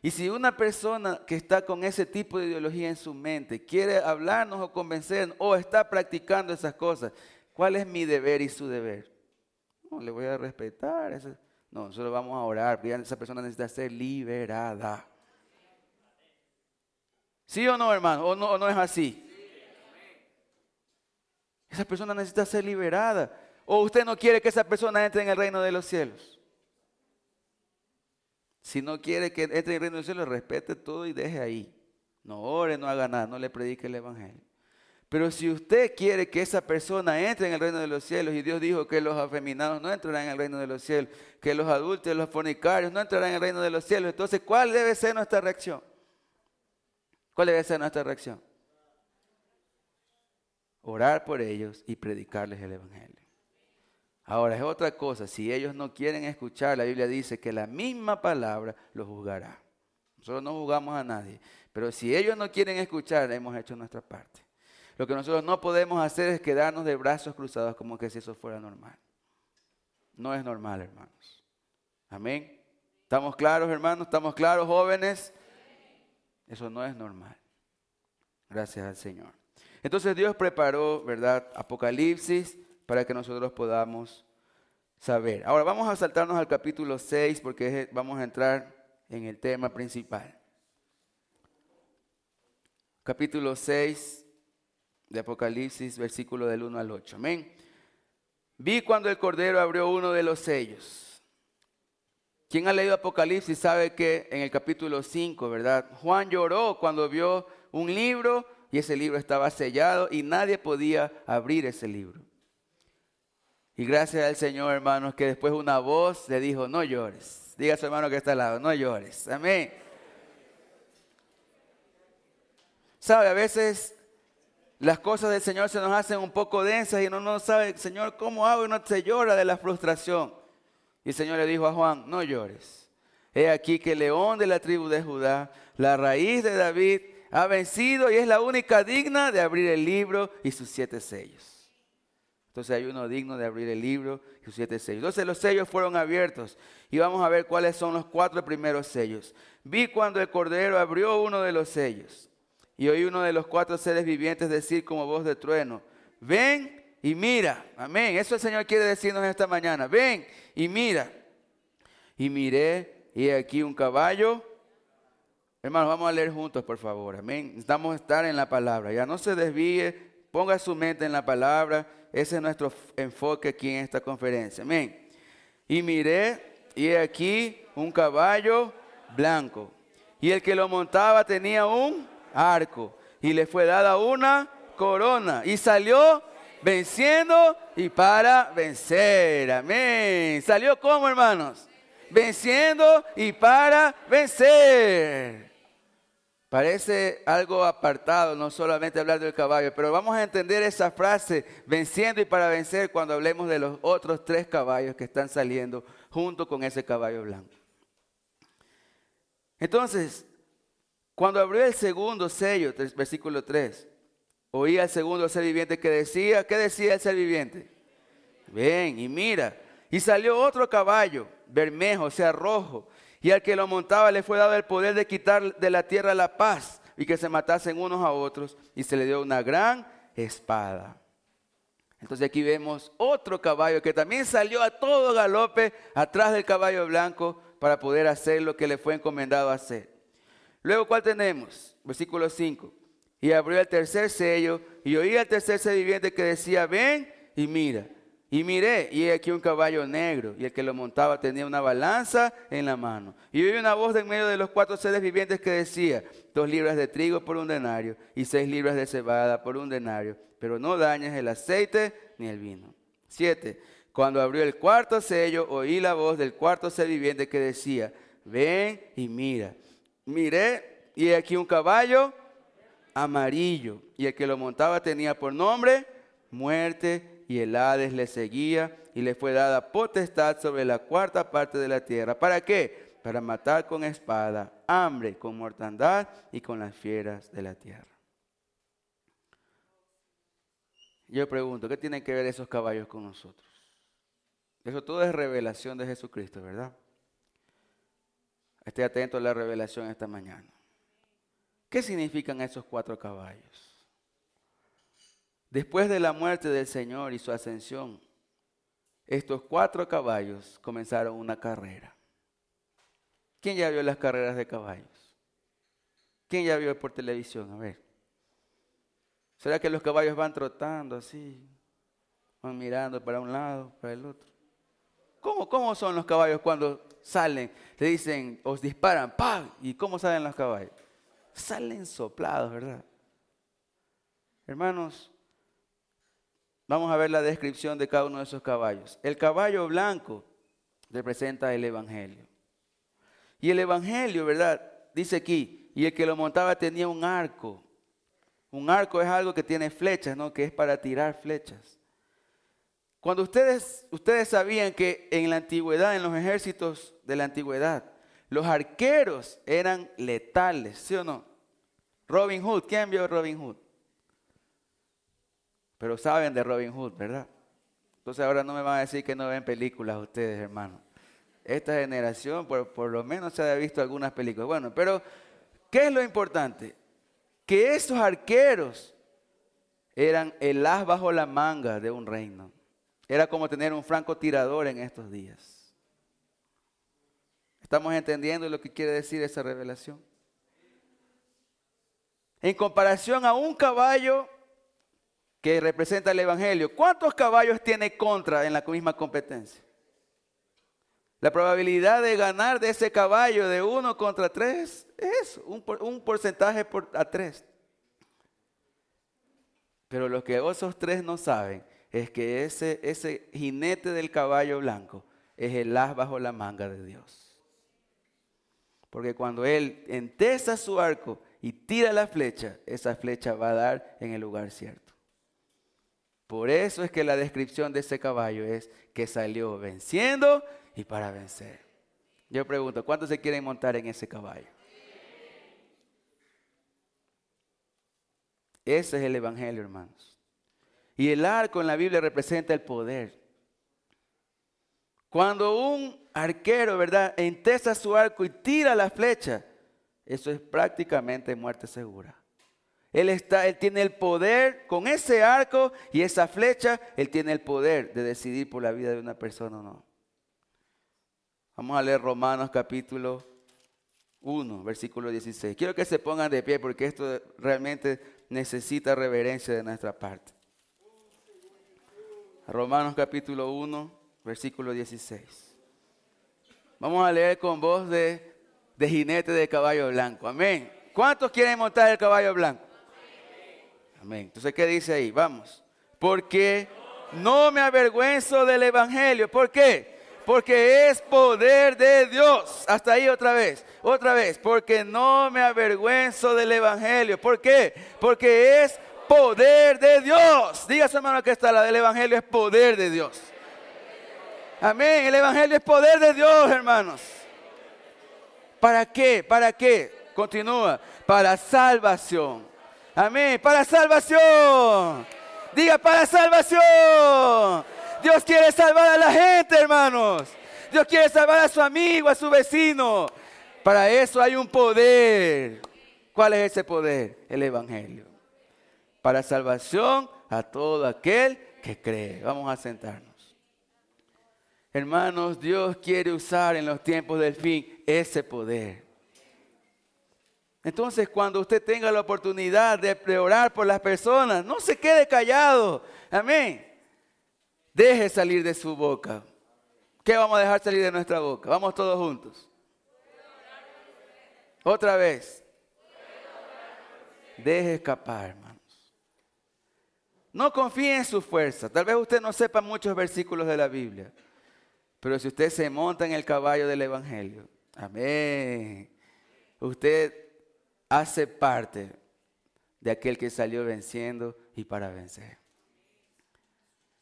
Y si una persona que está con ese tipo de ideología en su mente quiere hablarnos o convencernos o está practicando esas cosas, ¿cuál es mi deber y su deber? No, le voy a respetar. No, nosotros vamos a orar, esa persona necesita ser liberada. ¿Sí o no, hermano? ¿O no, o no es así? Esa persona necesita ser liberada. ¿O usted no quiere que esa persona entre en el reino de los cielos? Si no quiere que entre en el reino de los cielos, respete todo y deje ahí. No ore, no haga nada, no le predique el evangelio. Pero si usted quiere que esa persona entre en el reino de los cielos, y Dios dijo que los afeminados no entrarán en el reino de los cielos, que los adultos los fornicarios no entrarán en el reino de los cielos, entonces, ¿cuál debe ser nuestra reacción? ¿Cuál debe ser nuestra reacción? Orar por ellos y predicarles el Evangelio. Ahora es otra cosa, si ellos no quieren escuchar, la Biblia dice que la misma palabra los juzgará. Nosotros no juzgamos a nadie, pero si ellos no quieren escuchar, hemos hecho nuestra parte. Lo que nosotros no podemos hacer es quedarnos de brazos cruzados como que si eso fuera normal. No es normal, hermanos. Amén. ¿Estamos claros, hermanos? ¿Estamos claros, jóvenes? Eso no es normal. Gracias al Señor. Entonces Dios preparó, ¿verdad? Apocalipsis para que nosotros podamos saber. Ahora vamos a saltarnos al capítulo 6 porque vamos a entrar en el tema principal. Capítulo 6 de Apocalipsis, versículo del 1 al 8. Amén. Vi cuando el Cordero abrió uno de los sellos. Quien ha leído Apocalipsis sabe que en el capítulo 5, ¿verdad? Juan lloró cuando vio un libro y ese libro estaba sellado y nadie podía abrir ese libro. Y gracias al Señor, hermanos, que después una voz le dijo, no llores. Diga a su hermano que está al lado, no llores. Amén. Sabe, a veces las cosas del Señor se nos hacen un poco densas y uno no sabe, Señor, ¿cómo hago? Y no se llora de la frustración. Y el Señor le dijo a Juan, no llores. He aquí que el león de la tribu de Judá, la raíz de David, ha vencido y es la única digna de abrir el libro y sus siete sellos. Entonces hay uno digno de abrir el libro y sus siete sellos. Entonces los sellos fueron abiertos y vamos a ver cuáles son los cuatro primeros sellos. Vi cuando el Cordero abrió uno de los sellos y oí uno de los cuatro seres vivientes decir como voz de trueno, ven y mira. Amén. Eso el Señor quiere decirnos esta mañana. Ven y mira. Y miré y aquí un caballo. Hermanos, vamos a leer juntos, por favor. Amén. Necesitamos estar en la palabra. Ya no se desvíe. Ponga su mente en la palabra. Ese es nuestro enfoque aquí en esta conferencia. Amén. Y miré y aquí un caballo blanco. Y el que lo montaba tenía un arco y le fue dada una corona y salió venciendo y para vencer. Amén. ¿Salió como, hermanos? Venciendo y para vencer. Parece algo apartado, no solamente hablar del caballo, pero vamos a entender esa frase, venciendo y para vencer, cuando hablemos de los otros tres caballos que están saliendo junto con ese caballo blanco. Entonces, cuando abrió el segundo sello, versículo 3, oía al segundo ser viviente que decía, ¿qué decía el ser viviente? Ven y mira. Y salió otro caballo, bermejo, o sea, rojo. Y al que lo montaba le fue dado el poder de quitar de la tierra la paz y que se matasen unos a otros. Y se le dio una gran espada. Entonces aquí vemos otro caballo que también salió a todo galope atrás del caballo blanco para poder hacer lo que le fue encomendado hacer. Luego, ¿cuál tenemos? Versículo 5. Y abrió el tercer sello y oí al tercer ser viviente que decía, ven y mira. Y miré, y aquí un caballo negro, y el que lo montaba tenía una balanza en la mano. Y oí una voz de en medio de los cuatro seres vivientes que decía, dos libras de trigo por un denario, y seis libras de cebada por un denario, pero no dañes el aceite ni el vino. Siete, cuando abrió el cuarto sello, oí la voz del cuarto ser viviente que decía, ven y mira miré y aquí un caballo amarillo y el que lo montaba tenía por nombre muerte y el Hades le seguía y le fue dada potestad sobre la cuarta parte de la tierra. ¿Para qué? Para matar con espada, hambre, con mortandad y con las fieras de la tierra. Yo pregunto, ¿qué tienen que ver esos caballos con nosotros? Eso todo es revelación de Jesucristo, ¿verdad? Esté atento a la revelación esta mañana. ¿Qué significan esos cuatro caballos? Después de la muerte del Señor y su ascensión, estos cuatro caballos comenzaron una carrera. ¿Quién ya vio las carreras de caballos? ¿Quién ya vio por televisión? A ver. ¿Será que los caballos van trotando así? Van mirando para un lado, para el otro. ¿Cómo, cómo son los caballos cuando salen? Le dicen, os disparan, ¡pam! ¿Y cómo salen los caballos? Salen soplados, ¿verdad? Hermanos, vamos a ver la descripción de cada uno de esos caballos. El caballo blanco representa el Evangelio. Y el Evangelio, ¿verdad? Dice aquí, y el que lo montaba tenía un arco. Un arco es algo que tiene flechas, ¿no? Que es para tirar flechas. Cuando ustedes, ustedes sabían que en la antigüedad, en los ejércitos de la antigüedad, los arqueros eran letales, ¿sí o no? Robin Hood, ¿quién vio Robin Hood? Pero saben de Robin Hood, ¿verdad? Entonces ahora no me van a decir que no ven películas ustedes, hermanos. Esta generación por, por lo menos se ha visto algunas películas. Bueno, pero ¿qué es lo importante? Que esos arqueros eran el as bajo la manga de un reino. Era como tener un francotirador en estos días. ¿Estamos entendiendo lo que quiere decir esa revelación? En comparación a un caballo que representa el Evangelio, ¿cuántos caballos tiene contra en la misma competencia? La probabilidad de ganar de ese caballo de uno contra tres es un, un porcentaje por, a tres. Pero lo que esos tres no saben es que ese, ese jinete del caballo blanco es el as bajo la manga de Dios. Porque cuando él entesa su arco y tira la flecha, esa flecha va a dar en el lugar cierto. Por eso es que la descripción de ese caballo es que salió venciendo y para vencer. Yo pregunto, ¿cuántos se quieren montar en ese caballo? Ese es el Evangelio, hermanos. Y el arco en la Biblia representa el poder. Cuando un arquero, ¿verdad?, entesa su arco y tira la flecha, eso es prácticamente muerte segura. Él, está, él tiene el poder con ese arco y esa flecha, él tiene el poder de decidir por la vida de una persona o no. Vamos a leer Romanos capítulo 1, versículo 16. Quiero que se pongan de pie porque esto realmente necesita reverencia de nuestra parte. Romanos capítulo 1, versículo 16. Vamos a leer con voz de, de jinete de caballo blanco. Amén. ¿Cuántos quieren montar el caballo blanco? Amén. Entonces, ¿qué dice ahí? Vamos. Porque no me avergüenzo del Evangelio. ¿Por qué? Porque es poder de Dios. Hasta ahí otra vez. Otra vez. Porque no me avergüenzo del Evangelio. ¿Por qué? Porque es poder de Dios. Diga su hermano que está la del Evangelio es poder de Dios. Amén. El Evangelio es poder de Dios, hermanos. ¿Para qué? ¿Para qué? Continúa. Para salvación. Amén. Para salvación. Diga para salvación. Dios quiere salvar a la gente, hermanos. Dios quiere salvar a su amigo, a su vecino. Para eso hay un poder. ¿Cuál es ese poder? El Evangelio para salvación a todo aquel que cree. Vamos a sentarnos. Hermanos, Dios quiere usar en los tiempos del fin ese poder. Entonces, cuando usted tenga la oportunidad de orar por las personas, no se quede callado. Amén. Deje salir de su boca. ¿Qué vamos a dejar salir de nuestra boca? Vamos todos juntos. Otra vez. Deje escapar, hermano. No confíe en su fuerza. Tal vez usted no sepa muchos versículos de la Biblia. Pero si usted se monta en el caballo del Evangelio, amén. Usted hace parte de aquel que salió venciendo y para vencer.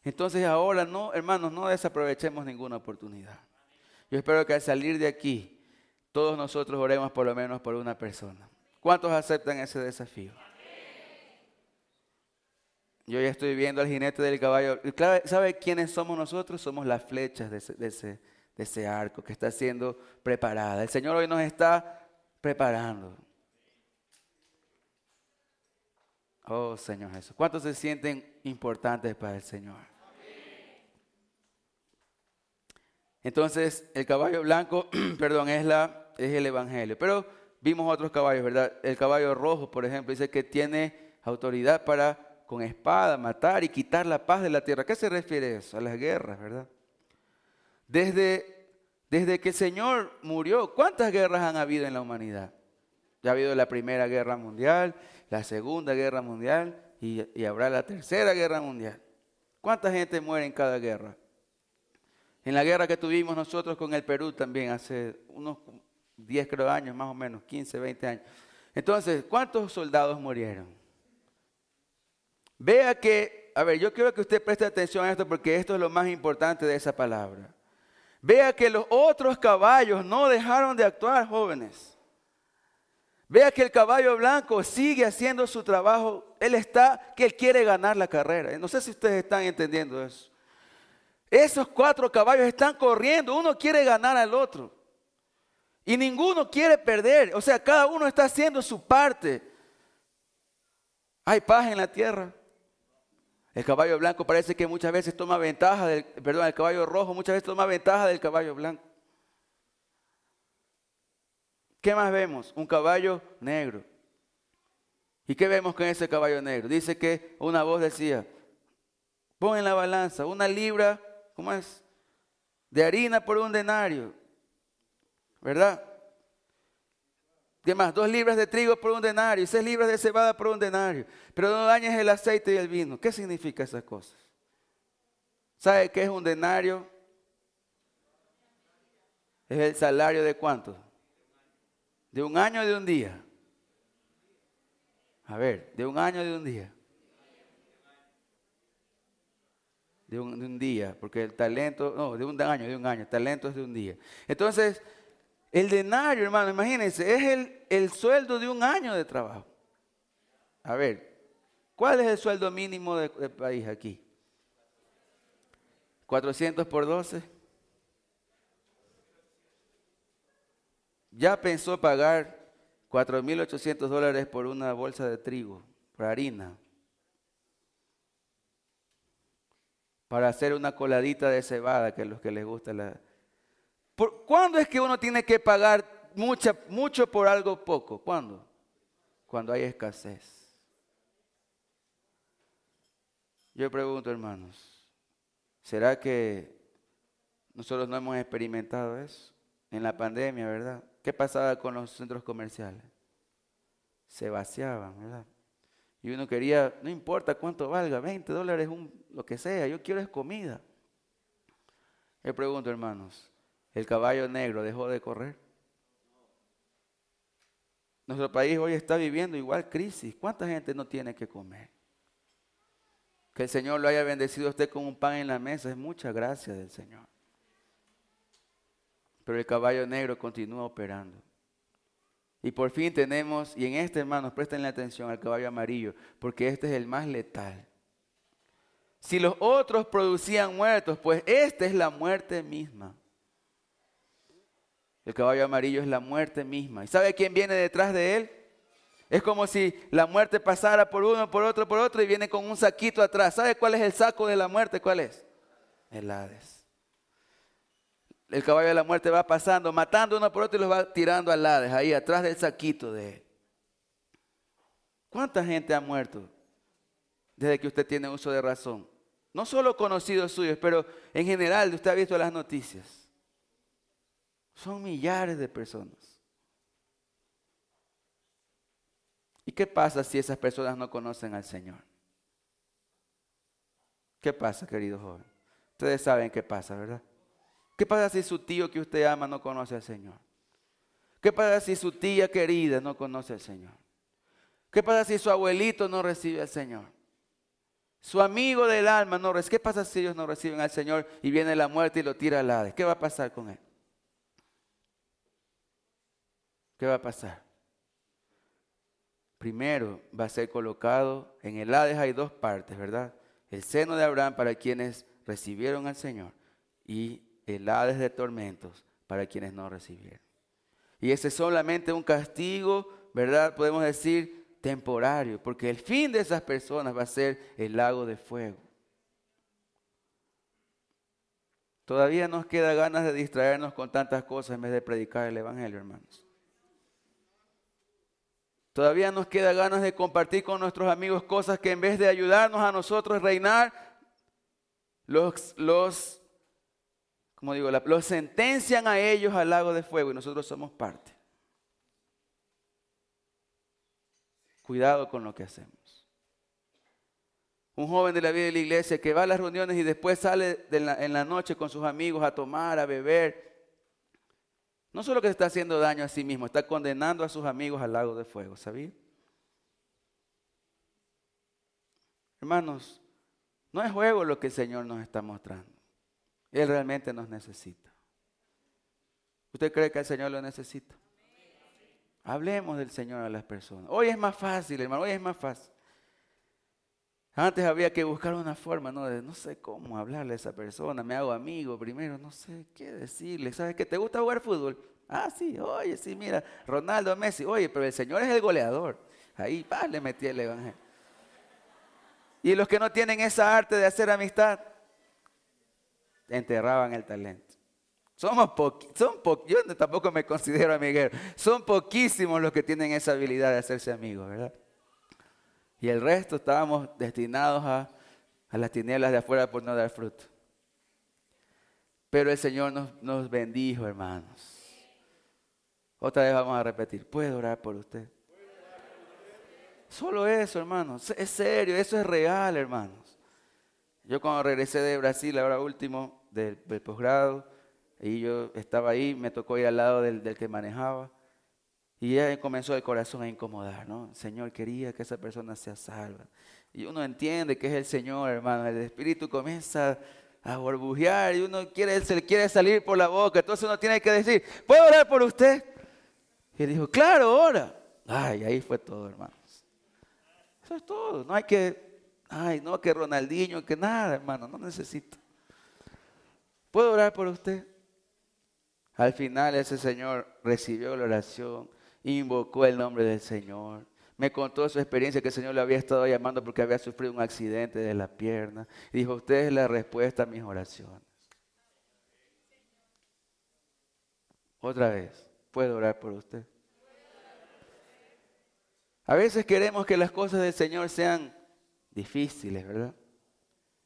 Entonces ahora no, hermanos, no desaprovechemos ninguna oportunidad. Yo espero que al salir de aquí, todos nosotros oremos por lo menos por una persona. ¿Cuántos aceptan ese desafío? Yo ya estoy viendo al jinete del caballo. ¿Sabe quiénes somos nosotros? Somos las flechas de ese, de ese arco que está siendo preparada. El Señor hoy nos está preparando. Oh Señor Jesús, ¿cuántos se sienten importantes para el Señor? Entonces, el caballo blanco, perdón, es, la, es el Evangelio. Pero vimos otros caballos, ¿verdad? El caballo rojo, por ejemplo, dice que tiene autoridad para con espada matar y quitar la paz de la tierra. ¿A qué se refiere eso? A las guerras, ¿verdad? Desde, desde que el Señor murió, ¿cuántas guerras han habido en la humanidad? Ya ha habido la Primera Guerra Mundial, la Segunda Guerra Mundial y, habrá la Tercera Guerra Mundial. ¿Cuánta gente muere en cada guerra? En la guerra que tuvimos nosotros con el Perú también hace unos 10 creo años, más o menos, 15, 20 años. Entonces, ¿cuántos soldados murieron? Vea que, a ver, yo quiero que usted preste atención a esto porque esto es lo más importante de esa palabra. Vea que los otros caballos no dejaron de actuar, jóvenes. Vea que el caballo blanco sigue haciendo su trabajo. Él está, que él quiere ganar la carrera. No sé si ustedes están entendiendo eso. Esos cuatro caballos están corriendo. Uno quiere ganar al otro. Y ninguno quiere perder. O sea, cada uno está haciendo su parte. Hay paz en la tierra. El caballo blanco parece que muchas veces toma ventaja del, perdón, el caballo rojo muchas veces toma ventaja del caballo blanco. ¿Qué más vemos? Un caballo negro. ¿Y qué vemos con ese caballo negro? Dice que una voz decía, pon en la balanza una libra, ¿cómo es? De harina por un denario. ¿Verdad? ¿Qué más? Dos libras de trigo por un denario seis libras de cebada por un denario. Pero no dañes el aceite y el vino. ¿Qué significa esas cosas? ¿Sabe qué es un denario? Es el salario de cuánto? De un año de un día. A ver, de un año de un día. De un, de un, día, porque el talento, no, de un año, de un año, el talento es de un día. Entonces, el denario, hermano, imagínense, es el, el sueldo de un año de trabajo. A ver, ¿cuál es el sueldo mínimo del país aquí? 400 por 12. Ya pensó pagar 4.800 dólares por una bolsa de trigo, por harina, para hacer una coladita de cebada, que es lo que les gusta la, ¿Cuándo es que uno tiene que pagar mucho por algo poco? ¿Cuándo? Cuando hay escasez. Yo pregunto, hermanos, ¿será que nosotros no hemos experimentado eso? En la pandemia, ¿verdad? ¿Qué pasaba con los centros comerciales? Se vaciaban, ¿verdad? Y uno quería, no importa cuánto valga, 20 dólares, lo que sea, yo quiero es comida. Yo pregunto, hermanos, el caballo negro dejó de correr. Nuestro país hoy está viviendo igual crisis. ¿Cuánta gente no tiene que comer? Que el Señor lo haya bendecido a usted con un pan en la mesa es mucha gracia del Señor. Pero el caballo negro continúa operando. Y por fin tenemos, y en este hermanos, presten la atención al caballo amarillo, porque este es el más letal. Si los otros producían muertos, pues esta es la muerte misma. El caballo amarillo es la muerte misma. ¿Y sabe quién viene detrás de él? Es como si la muerte pasara por uno, por otro, por otro y viene con un saquito atrás. ¿Sabe cuál es el saco de la muerte? ¿Cuál es? El Hades. El caballo de la muerte va pasando, matando uno por otro y los va tirando al Hades, ahí atrás del saquito de él. ¿Cuánta gente ha muerto desde que usted tiene uso de razón? No solo conocidos suyos, pero en general usted ha visto las noticias. Son millares de personas. ¿Y qué pasa si esas personas no conocen al Señor? ¿Qué pasa, querido joven? Ustedes saben qué pasa, ¿verdad? ¿Qué pasa si su tío que usted ama no conoce al Señor? ¿Qué pasa si su tía querida no conoce al Señor? ¿Qué pasa si su abuelito no recibe al Señor? Su amigo del alma no recibe. ¿Qué pasa si ellos no reciben al Señor y viene la muerte y lo tira al Hades? ¿Qué va a pasar con él? ¿qué va a pasar? Primero va a ser colocado en el Hades hay dos partes, ¿verdad? El seno de Abraham para quienes recibieron al Señor y helades de tormentos para quienes no recibieron. Y ese es solamente un castigo, ¿verdad? Podemos decir temporario, porque el fin de esas personas va a ser el lago de fuego. Todavía nos queda ganas de distraernos con tantas cosas en vez de predicar el Evangelio, hermanos. Todavía nos queda ganas de compartir con nuestros amigos cosas que en vez de ayudarnos a nosotros reinar, los, los, como digo, los sentencian a ellos al lago de fuego y nosotros somos parte. Cuidado con lo que hacemos un joven de la vida de la iglesia que va a las reuniones y después sale en la noche con sus amigos a tomar, a beber. No solo que está haciendo daño a sí mismo, está condenando a sus amigos al lago de fuego, ¿sabía? Hermanos, no es juego lo que el Señor nos está mostrando. Él realmente nos necesita. ¿Usted cree que el Señor lo necesita? Hablemos del Señor a las personas. Hoy es más fácil, hermano, hoy es más fácil. Antes había que buscar una forma, ¿no? De no sé cómo hablarle a esa persona, me hago amigo primero, no sé qué decirle. ¿Sabes que te gusta jugar fútbol? Ah, sí, oye, sí, mira, Ronaldo Messi, oye, pero el Señor es el goleador. Ahí, le metí el evangelio. Y los que no tienen esa arte de hacer amistad, enterraban el talento. Somos son yo tampoco me considero amiguero. Son poquísimos los que tienen esa habilidad de hacerse amigos, ¿verdad? Y el resto estábamos destinados a, las tinieblas de afuera por no dar fruto. Pero el Señor nos, nos bendijo, hermanos. Otra vez vamos a repetir, ¿puedo orar por usted? Solo eso, hermanos. Es serio, eso es real, hermanos. Yo cuando regresé de Brasil, ahora último, del, posgrado, y yo estaba ahí, me tocó ir al lado del, del que manejaba. Y ya comenzó el corazón a incomodar, ¿no? El Señor quería que esa persona sea salva. Y uno entiende que es el Señor, hermano. El Espíritu comienza a burbujear y uno quiere, se le quiere salir por la boca. Entonces uno tiene que decir, ¿puedo orar por usted? Y él dijo, claro, ora. Ay, ahí fue todo, hermanos. Eso es todo. No hay que, ay, no, que Ronaldinho, que nada, hermano, no necesito. ¿Puedo orar por usted? Al final ese Señor recibió la oración invocó el nombre del Señor. Me contó su experiencia que el Señor le había estado llamando porque había sufrido un accidente de la pierna. Dijo, usted es la respuesta a mis oraciones. Otra vez, ¿puedo orar por usted? A veces queremos que las cosas del Señor sean difíciles, ¿verdad?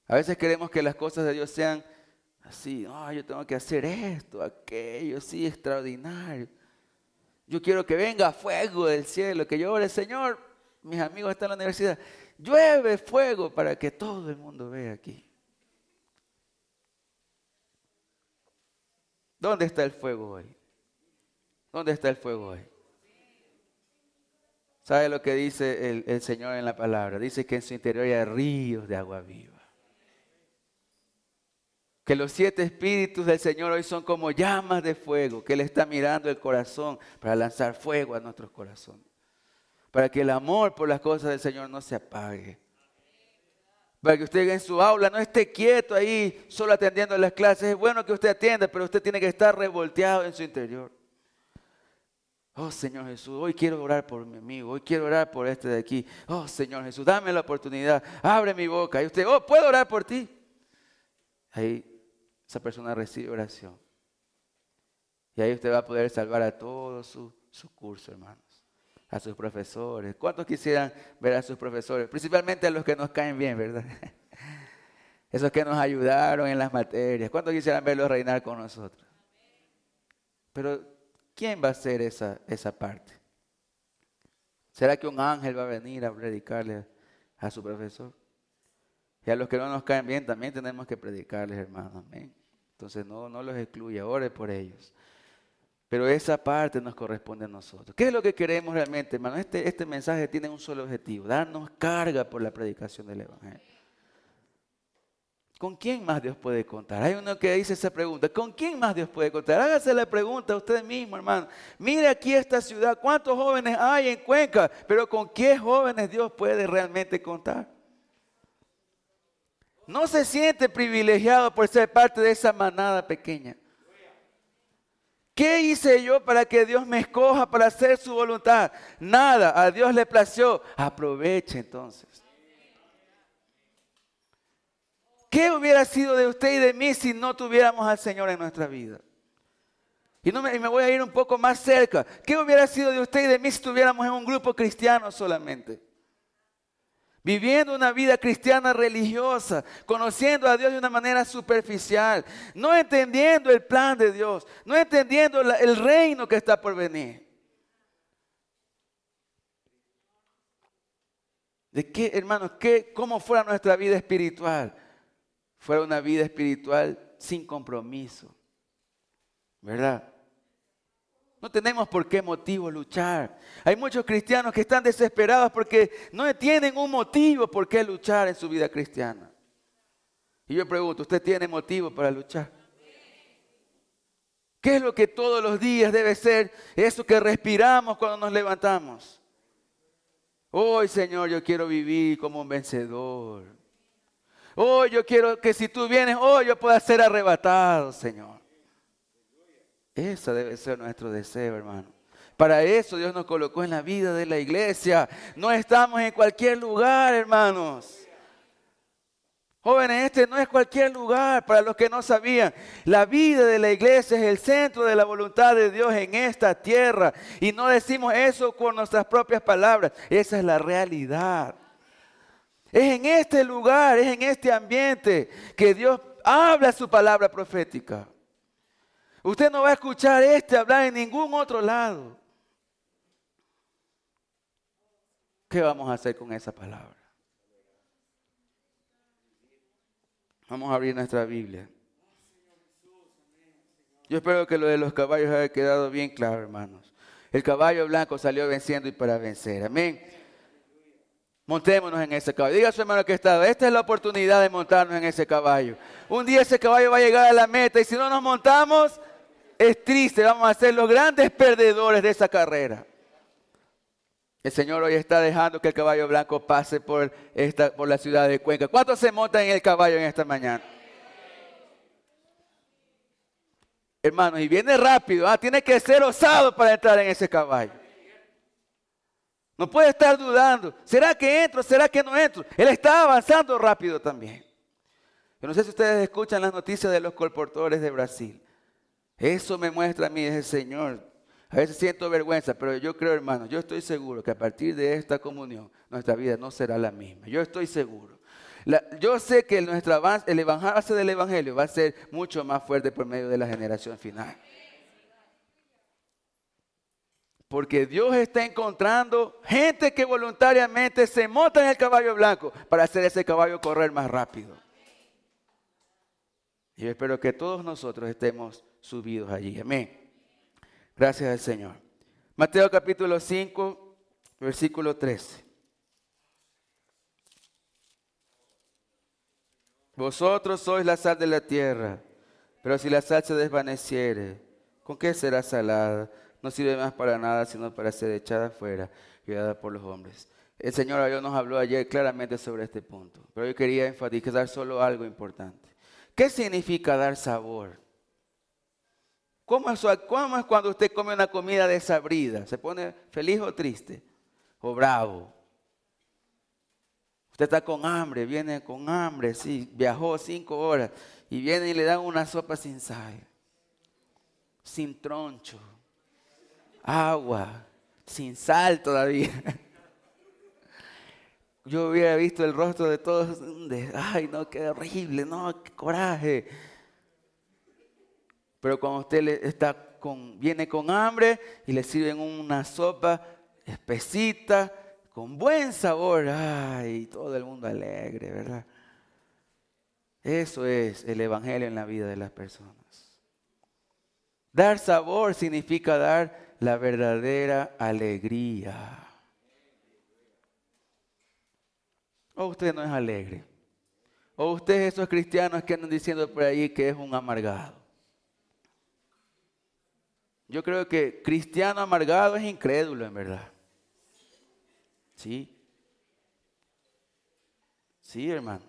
A veces queremos que las cosas de Dios sean así, oh, yo tengo que hacer esto, aquello, sí, extraordinario. Yo quiero que venga fuego del cielo, que yo Señor, mis amigos están en la universidad, llueve fuego para que todo el mundo vea aquí. ¿Dónde está el fuego hoy? ¿Dónde está el fuego hoy? ¿Sabe lo que dice el, Señor en la palabra? Dice que en su interior hay ríos de agua viva. Que los siete espíritus del Señor hoy son como llamas de fuego, que Él está mirando el corazón para lanzar fuego a nuestros corazones. Para que el amor por las cosas del Señor no se apague. Para que usted en su aula no esté quieto ahí, solo atendiendo las clases. Es bueno que usted atienda, pero usted tiene que estar revolteado en su interior. Oh Señor Jesús, hoy quiero orar por mi amigo, hoy quiero orar por este de aquí. Oh Señor Jesús, dame la oportunidad, abre mi boca. Y usted, oh, puedo orar por ti. Ahí esa persona recibe oración. Y ahí usted va a poder salvar a todo su, curso, hermanos. A sus profesores. ¿Cuántos quisieran ver a sus profesores? Principalmente a los que nos caen bien, ¿verdad? Esos que nos ayudaron en las materias. ¿Cuántos quisieran verlos reinar con nosotros? Pero, ¿quién va a hacer esa, esa parte? ¿Será que un ángel va a venir a predicarle a su profesor? Y a los que no nos caen bien también tenemos que predicarles, hermanos. Amén. Entonces no, no los excluya, ore por ellos. Pero esa parte nos corresponde a nosotros. ¿Qué es lo que queremos realmente, hermano? Este, este mensaje tiene un solo objetivo, darnos carga por la predicación del Evangelio. ¿Con quién más Dios puede contar? Hay uno que dice esa pregunta, ¿con quién más Dios puede contar? Hágase la pregunta a usted mismo, hermano. Mire aquí esta ciudad, ¿cuántos jóvenes hay en Cuenca? Pero ¿con qué jóvenes Dios puede realmente contar? no se siente privilegiado por ser parte de esa manada pequeña. ¿Qué hice yo para que Dios me escoja para hacer su voluntad? Nada, a Dios le plació. Aproveche entonces. ¿Qué hubiera sido de usted y de mí si no tuviéramos al Señor en nuestra vida? Y, me voy a ir un poco más cerca. ¿Qué hubiera sido de usted y de mí si estuviéramos en un grupo cristiano solamente? Viviendo una vida cristiana religiosa, conociendo a Dios de una manera superficial, no entendiendo el plan de Dios, no entendiendo el reino que está por venir. ¿De qué, hermanos, qué, cómo fuera nuestra vida espiritual? Fuera una vida espiritual sin compromiso, ¿verdad? No tenemos por qué motivo luchar. Hay muchos cristianos que están desesperados porque no tienen un motivo por qué luchar en su vida cristiana. Y yo pregunto, ¿usted tiene motivo para luchar? ¿Qué es lo que todos los días debe ser eso que respiramos cuando nos levantamos? Hoy, Señor, yo quiero vivir como un vencedor. Hoy yo quiero que si tú vienes, hoy yo pueda ser arrebatado, Señor. Ese debe ser nuestro deseo, hermano. Para eso Dios nos colocó en la vida de la iglesia. No estamos en cualquier lugar, hermanos. Jóvenes, este no es cualquier lugar. Para los que no sabían, la vida de la iglesia es el centro de la voluntad de Dios en esta tierra. Y no decimos eso con nuestras propias palabras. Esa es la realidad. Es en este lugar, es en este ambiente que Dios habla su palabra profética. Usted no va a escuchar este hablar en ningún otro lado. ¿Qué vamos a hacer con esa palabra? Vamos a abrir nuestra Biblia. Yo espero que lo de los caballos haya quedado bien claro, hermanos. El caballo blanco salió venciendo y para vencer. Amén. Montémonos en ese caballo. Diga a su hermano que está. Esta es la oportunidad de montarnos en ese caballo. Un día ese caballo va a llegar a la meta y si no nos montamos, es triste, vamos a ser los grandes perdedores de esa carrera. El Señor hoy está dejando que el caballo blanco pase por, esta, por la ciudad de Cuenca. ¿Cuántos se montan en el caballo en esta mañana? Hermanos, y viene rápido, ¿ah? tiene que ser osado para entrar en ese caballo. No puede estar dudando, ¿será que entro? ¿Será que no entro? Él está avanzando rápido también. Yo no sé si ustedes escuchan las noticias de los colportores de Brasil. Eso me muestra a mí el Señor. A veces siento vergüenza, pero yo creo, hermano, yo estoy seguro que a partir de esta comunión nuestra vida no será la misma. Yo estoy seguro. yo sé que nuestro avance, el avance del Evangelio va a ser mucho más fuerte por medio de la generación final. Porque Dios está encontrando gente que voluntariamente se monta en el caballo blanco para hacer ese caballo correr más rápido. Y yo espero que todos nosotros estemos subidos allí. Amén. Gracias al Señor. Mateo capítulo 5, versículo 13. Vosotros sois la sal de la tierra, pero si la sal se desvaneciere, ¿con qué será salada? No sirve más para nada, sino para ser echada afuera y dada por los hombres. El Señor Dios nos habló ayer claramente sobre este punto, pero yo quería enfatizar solo algo importante. ¿Qué significa dar sabor? ¿Cómo es, cuando usted come una comida desabrida? ¿Se pone feliz o triste? ¿O bravo? Usted está con hambre, viene con hambre, sí, viajó cinco horas y viene y le dan una sopa sin sal, sin troncho, agua, sin sal todavía. Yo hubiera visto el rostro de todos, ay no, qué horrible, no, qué coraje. Pero cuando usted está viene con hambre y le sirven una sopa espesita, con buen sabor, ay, todo el mundo alegre, ¿verdad? Eso es el Evangelio en la vida de las personas. Dar sabor significa dar la verdadera alegría. O usted no es alegre. O usted es esos cristianos que andan diciendo por ahí que es un amargado. Yo creo que cristiano amargado es incrédulo, en verdad. Sí. Sí, hermano.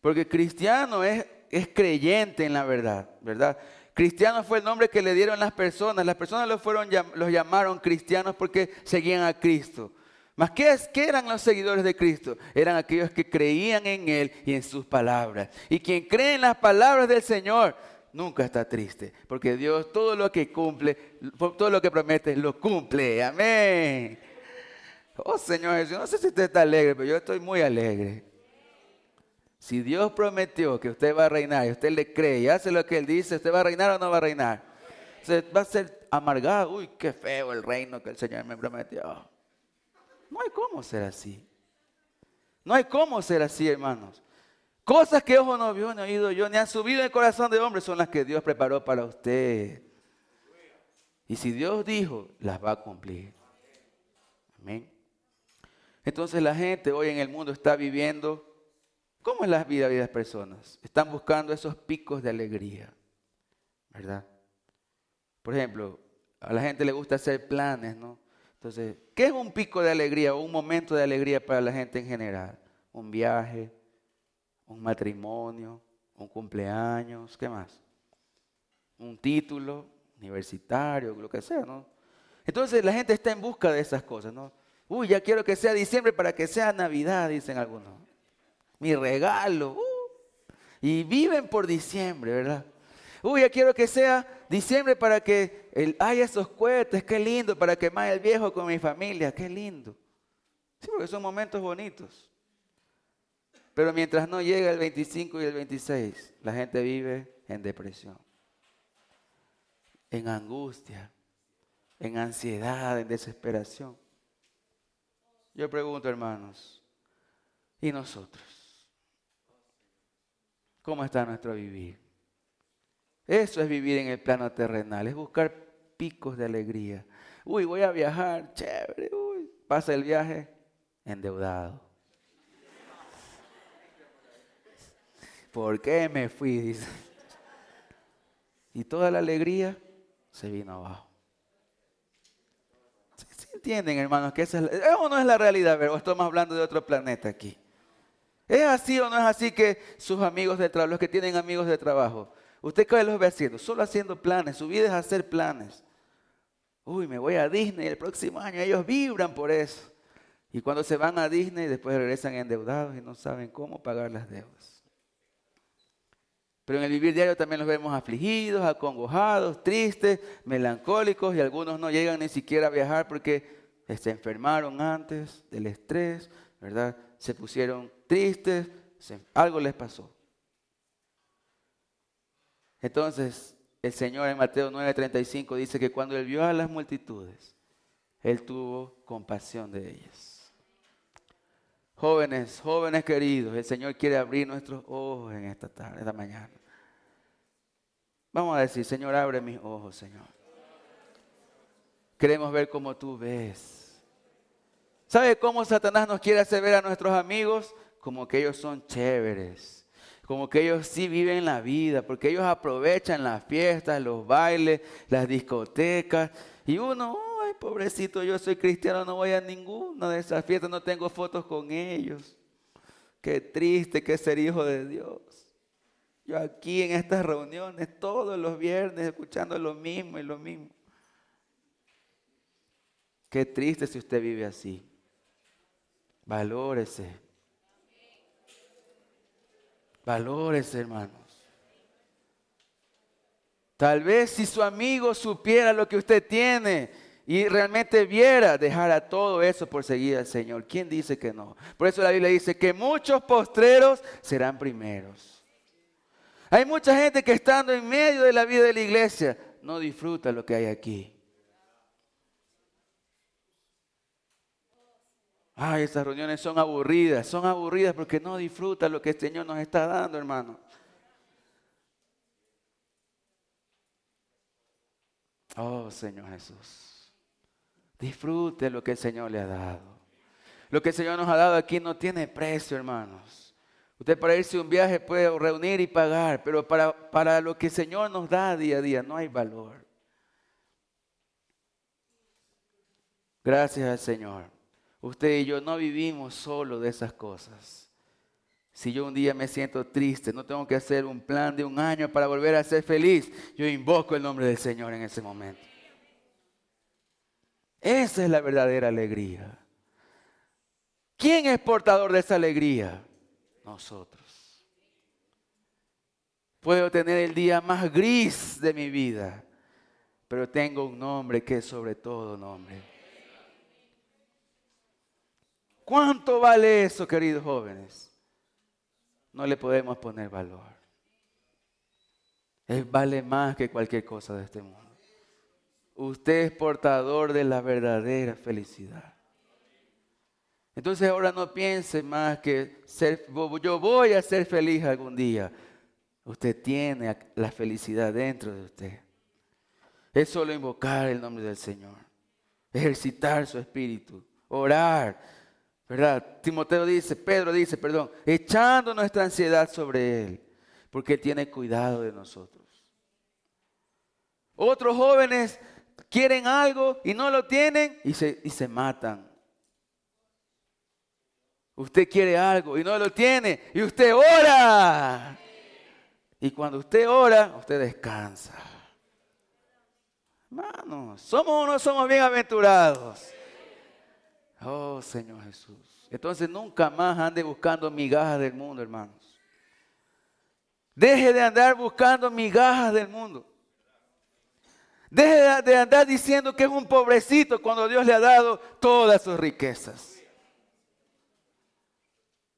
Porque cristiano es, es creyente en la verdad, ¿verdad? Cristiano fue el nombre que le dieron las personas. Las personas los, fueron, los llamaron cristianos porque seguían a Cristo. Mas ¿qué, ¿qué eran los seguidores de Cristo? Eran aquellos que creían en Él y en sus palabras. Y quien cree en las palabras del Señor nunca está triste, porque Dios todo lo que cumple, todo lo que promete, lo cumple. Amén. Oh Señor Jesús, no sé si usted está alegre, pero yo estoy muy alegre. Si Dios prometió que usted va a reinar y usted le cree y hace lo que Él dice, ¿usted va a reinar o no va a reinar? Usted va a ser amargado. Uy, qué feo el reino que el Señor me prometió. No hay cómo ser así. No hay cómo ser así, hermanos. Cosas que ojo no vio, ni oído yo, ni han subido en el corazón de hombre son las que Dios preparó para usted. Y si Dios dijo, las va a cumplir. Amén. Entonces la gente hoy en el mundo está viviendo, ¿cómo es la vida de las personas? Están buscando esos picos de alegría, ¿verdad? Por ejemplo, a la gente le gusta hacer planes, ¿no? Entonces, ¿qué es un pico de alegría o un momento de alegría para la gente en general? Un viaje, un matrimonio, un cumpleaños, ¿qué más? Un título universitario, lo que sea, ¿no? Entonces la gente está en busca de esas cosas, ¿no? Uy, ya quiero que sea diciembre para que sea Navidad, dicen algunos. Mi regalo. Uh. y viven por diciembre, ¿verdad? Uy, ya quiero que sea diciembre para que el, haya esos cohetes, qué lindo, para quemar el viejo con mi familia, qué lindo. Sí, porque son momentos bonitos. Pero mientras no llega el 25 y el 26, la gente vive en depresión, en angustia, en ansiedad, en desesperación. Yo pregunto, hermanos, ¿y nosotros? ¿Cómo está nuestro vivir? Eso es vivir en el plano terrenal, es buscar picos de alegría. Uy, voy a viajar, chévere, uy, pasa el viaje endeudado. ¿Por qué me fui? Dice. Y toda la alegría se vino abajo. ¿Sí, entienden, hermanos? Que esa es o no es la realidad? Pero estamos hablando de otro planeta aquí. ¿Es así o no es así que sus amigos de trabajo, los que tienen amigos de trabajo, ¿Usted qué los ve haciendo? Solo haciendo planes. Su vida es hacer planes. Uy, me voy a Disney el próximo año. Ellos vibran por eso. Y cuando se van a Disney, después regresan endeudados y no saben cómo pagar las deudas. Pero en el vivir diario también los vemos afligidos, acongojados, tristes, melancólicos y algunos no llegan ni siquiera a viajar porque se enfermaron antes del estrés, ¿verdad? Se pusieron tristes, algo les pasó. Entonces, el Señor en Mateo 9:35 dice que cuando Él vio a las multitudes, Él tuvo compasión de ellas. Jóvenes, jóvenes queridos, el Señor quiere abrir nuestros ojos en esta tarde, esta mañana. Vamos a decir, Señor, abre mis ojos, Señor. Queremos ver como tú ves. ¿Sabe cómo Satanás nos quiere hacer ver a nuestros amigos? Como que ellos son chéveres como que ellos sí viven la vida, porque ellos aprovechan las fiestas, los bailes, las discotecas, y uno, ay, pobrecito, yo soy cristiano, no voy a ninguna de esas fiestas, no tengo fotos con ellos. Qué triste que ser hijo de Dios. Yo aquí en estas reuniones todos los viernes escuchando lo mismo y lo mismo. Qué triste si usted vive así. Valórese Valores, hermanos. Tal vez si su amigo supiera lo que usted tiene y realmente viera, dejara todo eso por seguir al Señor. ¿Quién dice que no? Por eso la Biblia dice que muchos postreros serán primeros. Hay mucha gente que estando en medio de la vida de la iglesia no disfruta lo que hay aquí. Ay, esas reuniones son aburridas, son aburridas porque no disfruta lo que el Señor nos está dando, hermano. Oh, Señor Jesús. Disfrute lo que el Señor le ha dado. Lo que el Señor nos ha dado aquí no tiene precio, hermanos. Usted para irse a un viaje puede reunir y pagar, pero para, para lo que el Señor nos da día a día no hay valor. Gracias al Señor. Usted y yo no vivimos solo de esas cosas, Si yo un día me siento triste, no tengo que hacer un plan de un año para volver a ser feliz. Yo invoco el nombre del Señor en ese momento. Esa es la verdadera alegría. ¿Quién es portador de esa alegría? Nosotros. Puedo tener el día más gris de mi vida, pero tengo un nombre que es sobre todo nombre. ¿Cuánto vale eso, queridos jóvenes? no le podemos poner valor. Él vale más que cualquier cosa de este mundo. Usted es portador de la verdadera felicidad. Entonces ahora no piense más que ser, yo voy a ser feliz algún día. Usted tiene la felicidad dentro de usted. Es solo invocar el nombre del Señor, ejercitar su espíritu, orar, ¿Verdad? Timoteo dice, Pedro dice, perdón, echando nuestra ansiedad sobre Él, porque Él tiene cuidado de nosotros. Otros jóvenes quieren algo y no lo tienen y se, y se matan. Usted quiere algo y no lo tiene y usted ora. Y cuando usted ora, usted descansa. Hermanos, ¿somos o no somos bienaventurados? Oh Señor Jesús. Entonces nunca más ande buscando migajas del mundo, hermanos. Deje de andar buscando migajas del mundo. Deje de andar diciendo que es un pobrecito cuando Dios le ha dado todas sus riquezas.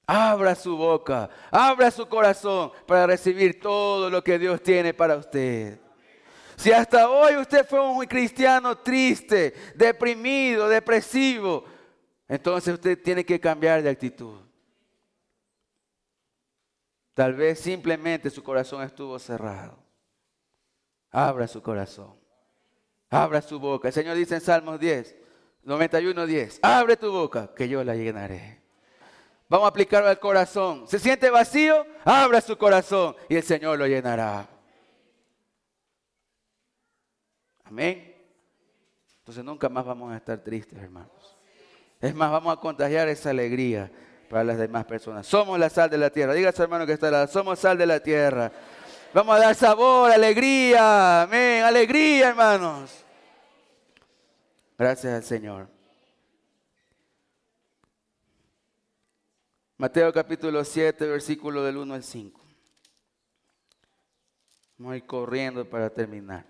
Abra su boca, abra su corazón para recibir todo lo que Dios tiene para usted. Si hasta hoy usted fue un cristiano triste, deprimido, depresivo, entonces usted tiene que cambiar de actitud. Tal vez simplemente su corazón estuvo cerrado. Abra su corazón. Abra su boca. El Señor dice en Salmos 10, 91, 10. Abre tu boca que yo la llenaré. Vamos a aplicarlo al corazón. ¿Se siente vacío? Abra su corazón y el Señor lo llenará. Amén. Entonces nunca más vamos a estar tristes, hermanos. Es más, vamos a contagiar esa alegría para las demás personas. Somos la sal de la tierra. Diga a su hermano que está al somos sal de la tierra. Vamos a dar sabor, alegría. Amén, alegría, hermanos. Gracias al Señor. Mateo capítulo 7, versículo del 1 al 5. Vamos a ir corriendo para terminar.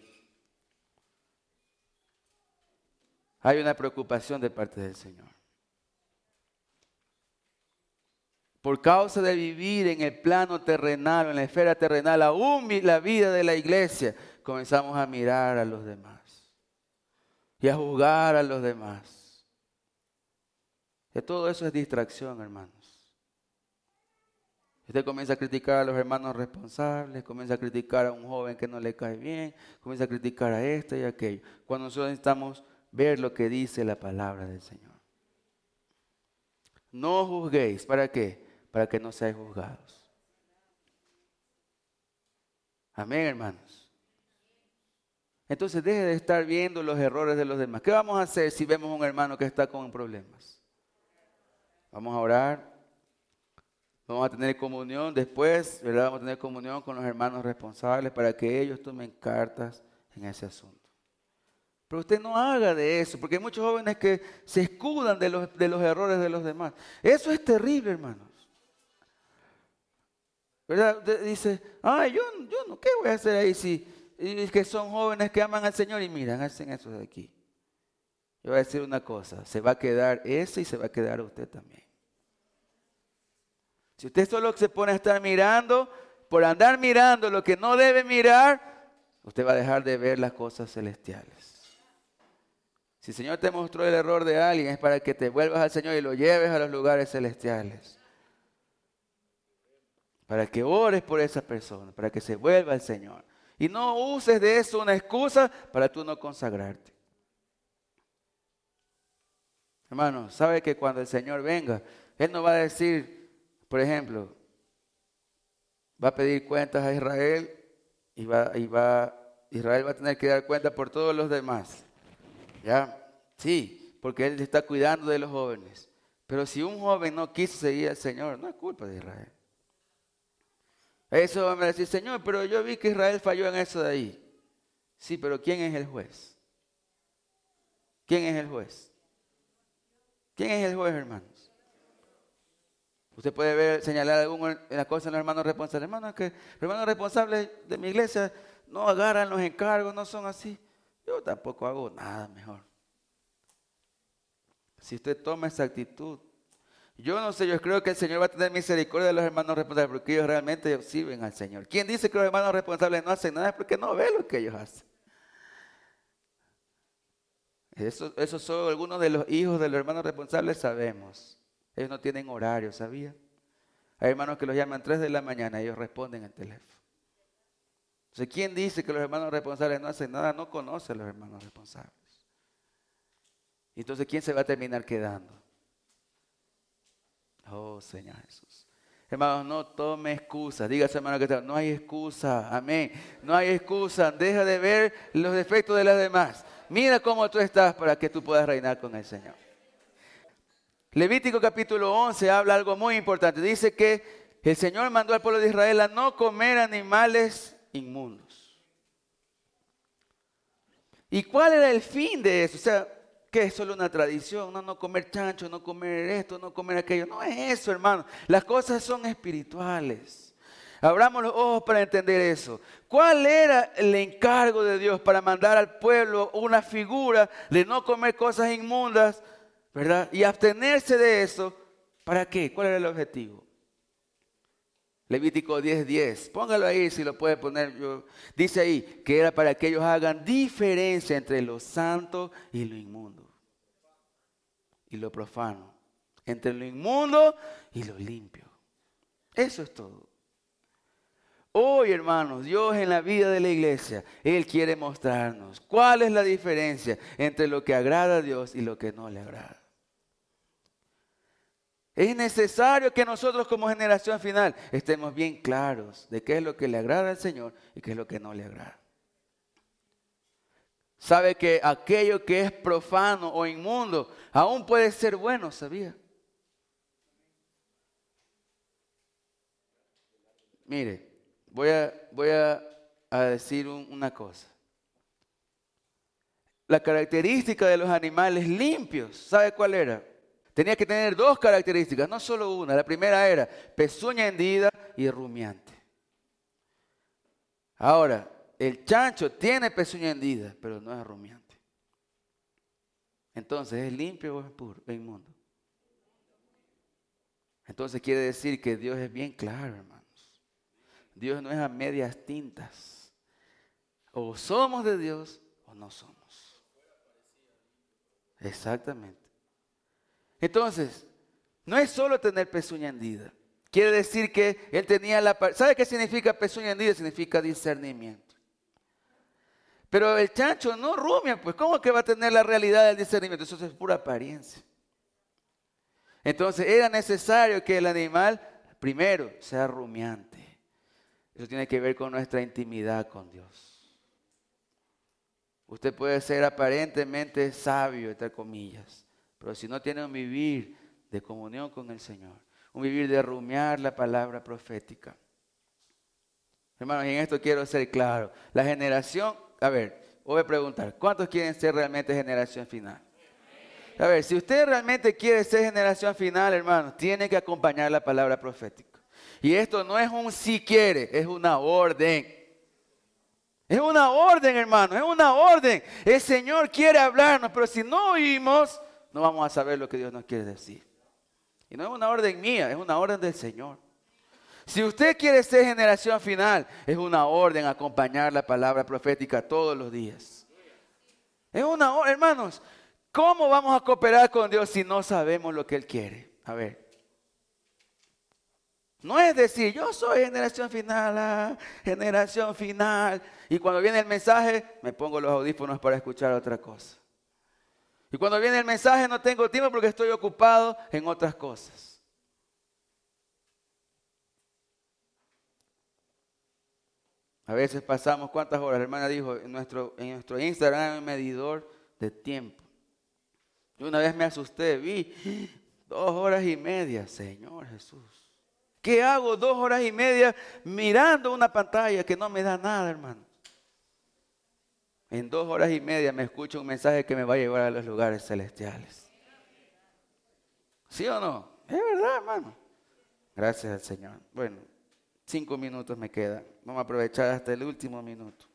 Hay una preocupación de parte del Señor. Por causa de vivir en el plano terrenal, en la esfera terrenal, aún la vida de la iglesia, comenzamos a mirar a los demás y a juzgar a los demás. Que todo eso es distracción, hermanos. Usted comienza a criticar a los hermanos responsables, comienza a criticar a un joven que no le cae bien, comienza a criticar a este y a aquello. Cuando nosotros estamos ver lo que dice la palabra del Señor. No juzguéis. ¿Para qué? Para que no seáis juzgados. Amén, hermanos. Entonces deje de estar viendo los errores de los demás. ¿Qué vamos a hacer si vemos a un hermano que está con problemas? Vamos a orar. Vamos a tener comunión después, ¿verdad? Vamos a tener comunión con los hermanos responsables para que ellos tomen cartas en ese asunto. Pero usted no haga de eso, porque hay muchos jóvenes que se escudan de los, errores de los demás. Eso es terrible, hermanos. ¿Verdad? dice, ay, yo, yo no, ¿qué voy a hacer ahí si y que son jóvenes que aman al Señor y miran, hacen eso de aquí? Yo voy a decir una cosa, se va a quedar ese y se va a quedar usted también. Si usted solo se pone a estar mirando, por andar mirando lo que no debe mirar, usted va a dejar de ver las cosas celestiales. Si el Señor te mostró el error de alguien, es para que te vuelvas al Señor y lo lleves a los lugares celestiales. Para que ores por esa persona, para que se vuelva al Señor. Y no uses de eso una excusa para tú no consagrarte. Hermano, sabe que cuando el Señor venga, Él no va a decir, por ejemplo, va a pedir cuentas a Israel y va, y va, Israel va a tener que dar cuenta por todos los demás. ¿Ya? Sí, porque Él está cuidando de los jóvenes. Pero si un joven no quiso seguir al Señor, no es culpa de Israel. Eso a decir, Señor, pero yo vi que Israel falló en eso de ahí. Sí, pero ¿quién es el juez? ¿Quién es el juez? ¿Quién es el juez, hermanos? Usted puede ver, señalar alguna cosa en los hermanos responsables. Hermanos, que hermanos responsables de mi iglesia no agarran los encargos, no son así. Yo tampoco hago nada mejor. Si usted toma esa actitud, yo no sé, yo creo que el Señor va a tener misericordia de los hermanos responsables porque ellos realmente sirven al Señor. ¿Quién dice que los hermanos responsables no hacen nada? Es porque no ve lo que ellos hacen. Eso, eso solo algunos de los hijos de los hermanos responsables sabemos. Ellos no tienen horario, ¿sabía? Hay hermanos que los llaman 3 de la mañana y ellos responden al teléfono. Entonces, ¿quién dice que los hermanos responsables no hacen nada? No conoce a los hermanos responsables. Entonces, ¿quién se va a terminar quedando? Oh, Señor Jesús. Hermanos, no tome excusa. Dígase, hermano, que no hay excusa. Amén. No hay excusa. Deja de ver los defectos de los demás. Mira cómo tú estás para que tú puedas reinar con el Señor. Levítico capítulo 11 habla algo muy importante. Dice que el Señor mandó al pueblo de Israel a no comer animales inmundos. ¿Y cuál era el fin de eso? O sea, que es solo una tradición, no, no comer chancho, no comer esto, no comer aquello. No es eso, hermano. Las cosas son espirituales. Abramos los ojos para entender eso. ¿Cuál era el encargo de Dios para mandar al pueblo una figura de no comer cosas inmundas, verdad? Y abstenerse de eso. ¿Para qué? ¿Cuál era el objetivo? Levítico 10:10. 10. Póngalo ahí si lo puede poner. Dice ahí que era para que ellos hagan diferencia entre lo santo y lo inmundo. Y lo profano. Entre lo inmundo y lo limpio. Eso es todo. Hoy, hermanos, Dios en la vida de la iglesia, Él quiere mostrarnos cuál es la diferencia entre lo que agrada a Dios y lo que no le agrada. Es necesario que nosotros como generación final estemos bien claros de qué es lo que le agrada al Señor y qué es lo que no le agrada. Sabe que aquello que es profano o inmundo aún puede ser bueno, ¿sabía? Mire, voy a, voy a, decir una cosa. La característica de los animales limpios, ¿sabe cuál era? Tenía que tener dos características, no solo una. La primera era pezuña hendida y rumiante. Ahora, el chancho tiene pezuña hendida, pero no es rumiante. Entonces, ¿es limpio o es puro, es inmundo? Entonces quiere decir que Dios es bien claro, hermanos. Dios no es a medias tintas. O somos de Dios o no somos. Exactamente. Entonces, no es solo tener pezuña hendida. Quiere decir que él tenía la... ¿Sabe qué significa pezuña hendida? Significa discernimiento. Pero el chancho no rumia, pues ¿cómo que va a tener la realidad del discernimiento? Eso es pura apariencia. Entonces era necesario que el animal, primero, sea rumiante. Eso tiene que ver con nuestra intimidad con Dios. Usted puede ser aparentemente sabio, entre comillas, pero si no tiene un vivir de comunión con el Señor, un vivir de rumiar la palabra profética. Hermanos, y en esto quiero ser claro. La generación, a ver, voy a preguntar, ¿cuántos quieren ser realmente generación final? A ver, si usted realmente quiere ser generación final, hermanos, tiene que acompañar la palabra profética. Y esto no es un si quiere, es una orden. Es una orden, hermano, es una orden. El Señor quiere hablarnos, pero si no oímos, no vamos a saber lo que Dios nos quiere decir. Y no es una orden mía, es una orden del Señor. Si usted quiere ser generación final, es una orden acompañar la palabra profética todos los días. Es una orden, hermanos. ¿Cómo vamos a cooperar con Dios si no sabemos lo que Él quiere? A ver. No es decir, yo soy generación final, ah, generación final. Y cuando viene el mensaje, me pongo los audífonos para escuchar otra cosa. Y cuando viene el mensaje no tengo tiempo porque estoy ocupado en otras cosas. A veces pasamos, ¿cuántas horas? La hermana dijo, en nuestro, en nuestro Instagram hay un medidor de tiempo. Yo una vez me asusté, vi dos horas y media, Señor Jesús. ¿Qué hago dos horas y media mirando una pantalla que no me da nada, hermano? En dos horas y media me escucho un mensaje que me va a llevar a los lugares celestiales. ¿Sí o no? Es verdad, hermano. Gracias al Señor. Bueno, cinco minutos me quedan. Vamos a aprovechar hasta el último minuto.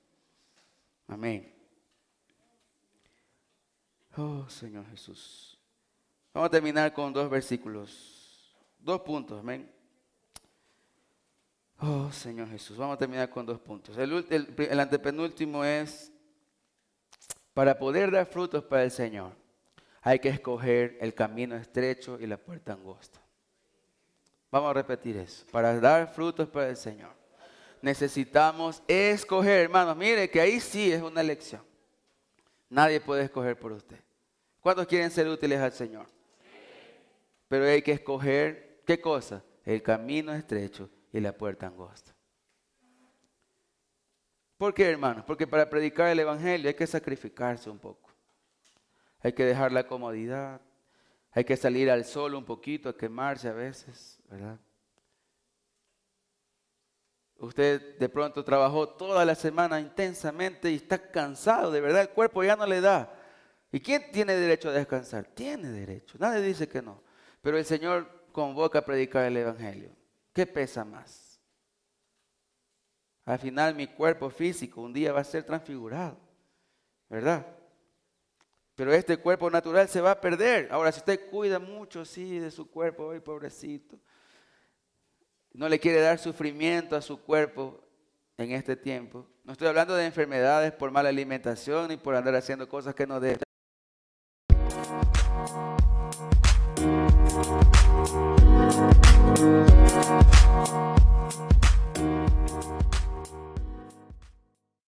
Amén. Oh, Señor Jesús. Vamos a terminar con dos versículos. Dos puntos, amén. Oh, Señor Jesús. Vamos a terminar con dos puntos. El, antepenúltimo es, para poder dar frutos para el Señor, hay que escoger el camino estrecho y la puerta angosta. Vamos a repetir eso. Para dar frutos para el Señor, necesitamos escoger, hermanos. Mire que ahí sí es una elección. Nadie puede escoger por usted. ¿Cuántos quieren ser útiles al Señor? Pero hay que escoger, ¿qué cosa? El camino estrecho y la puerta angosta. ¿Por qué, hermanos? Porque para predicar el Evangelio hay que sacrificarse un poco. Hay que dejar la comodidad. Hay que salir al sol un poquito, a quemarse a veces, ¿verdad? Usted de pronto trabajó toda la semana intensamente y está cansado, de verdad el cuerpo ya no le da. ¿Y quién tiene derecho a descansar? Tiene derecho, nadie dice que no. Pero el Señor convoca a predicar el Evangelio. ¿Qué pesa más? Al final mi cuerpo físico un día va a ser transfigurado, ¿verdad? Pero este cuerpo natural se va a perder. Ahora, si usted cuida mucho, sí, de su cuerpo, hoy pobrecito, no le quiere dar sufrimiento a su cuerpo en este tiempo. No estoy hablando de enfermedades por mala alimentación y por andar haciendo cosas que no debe.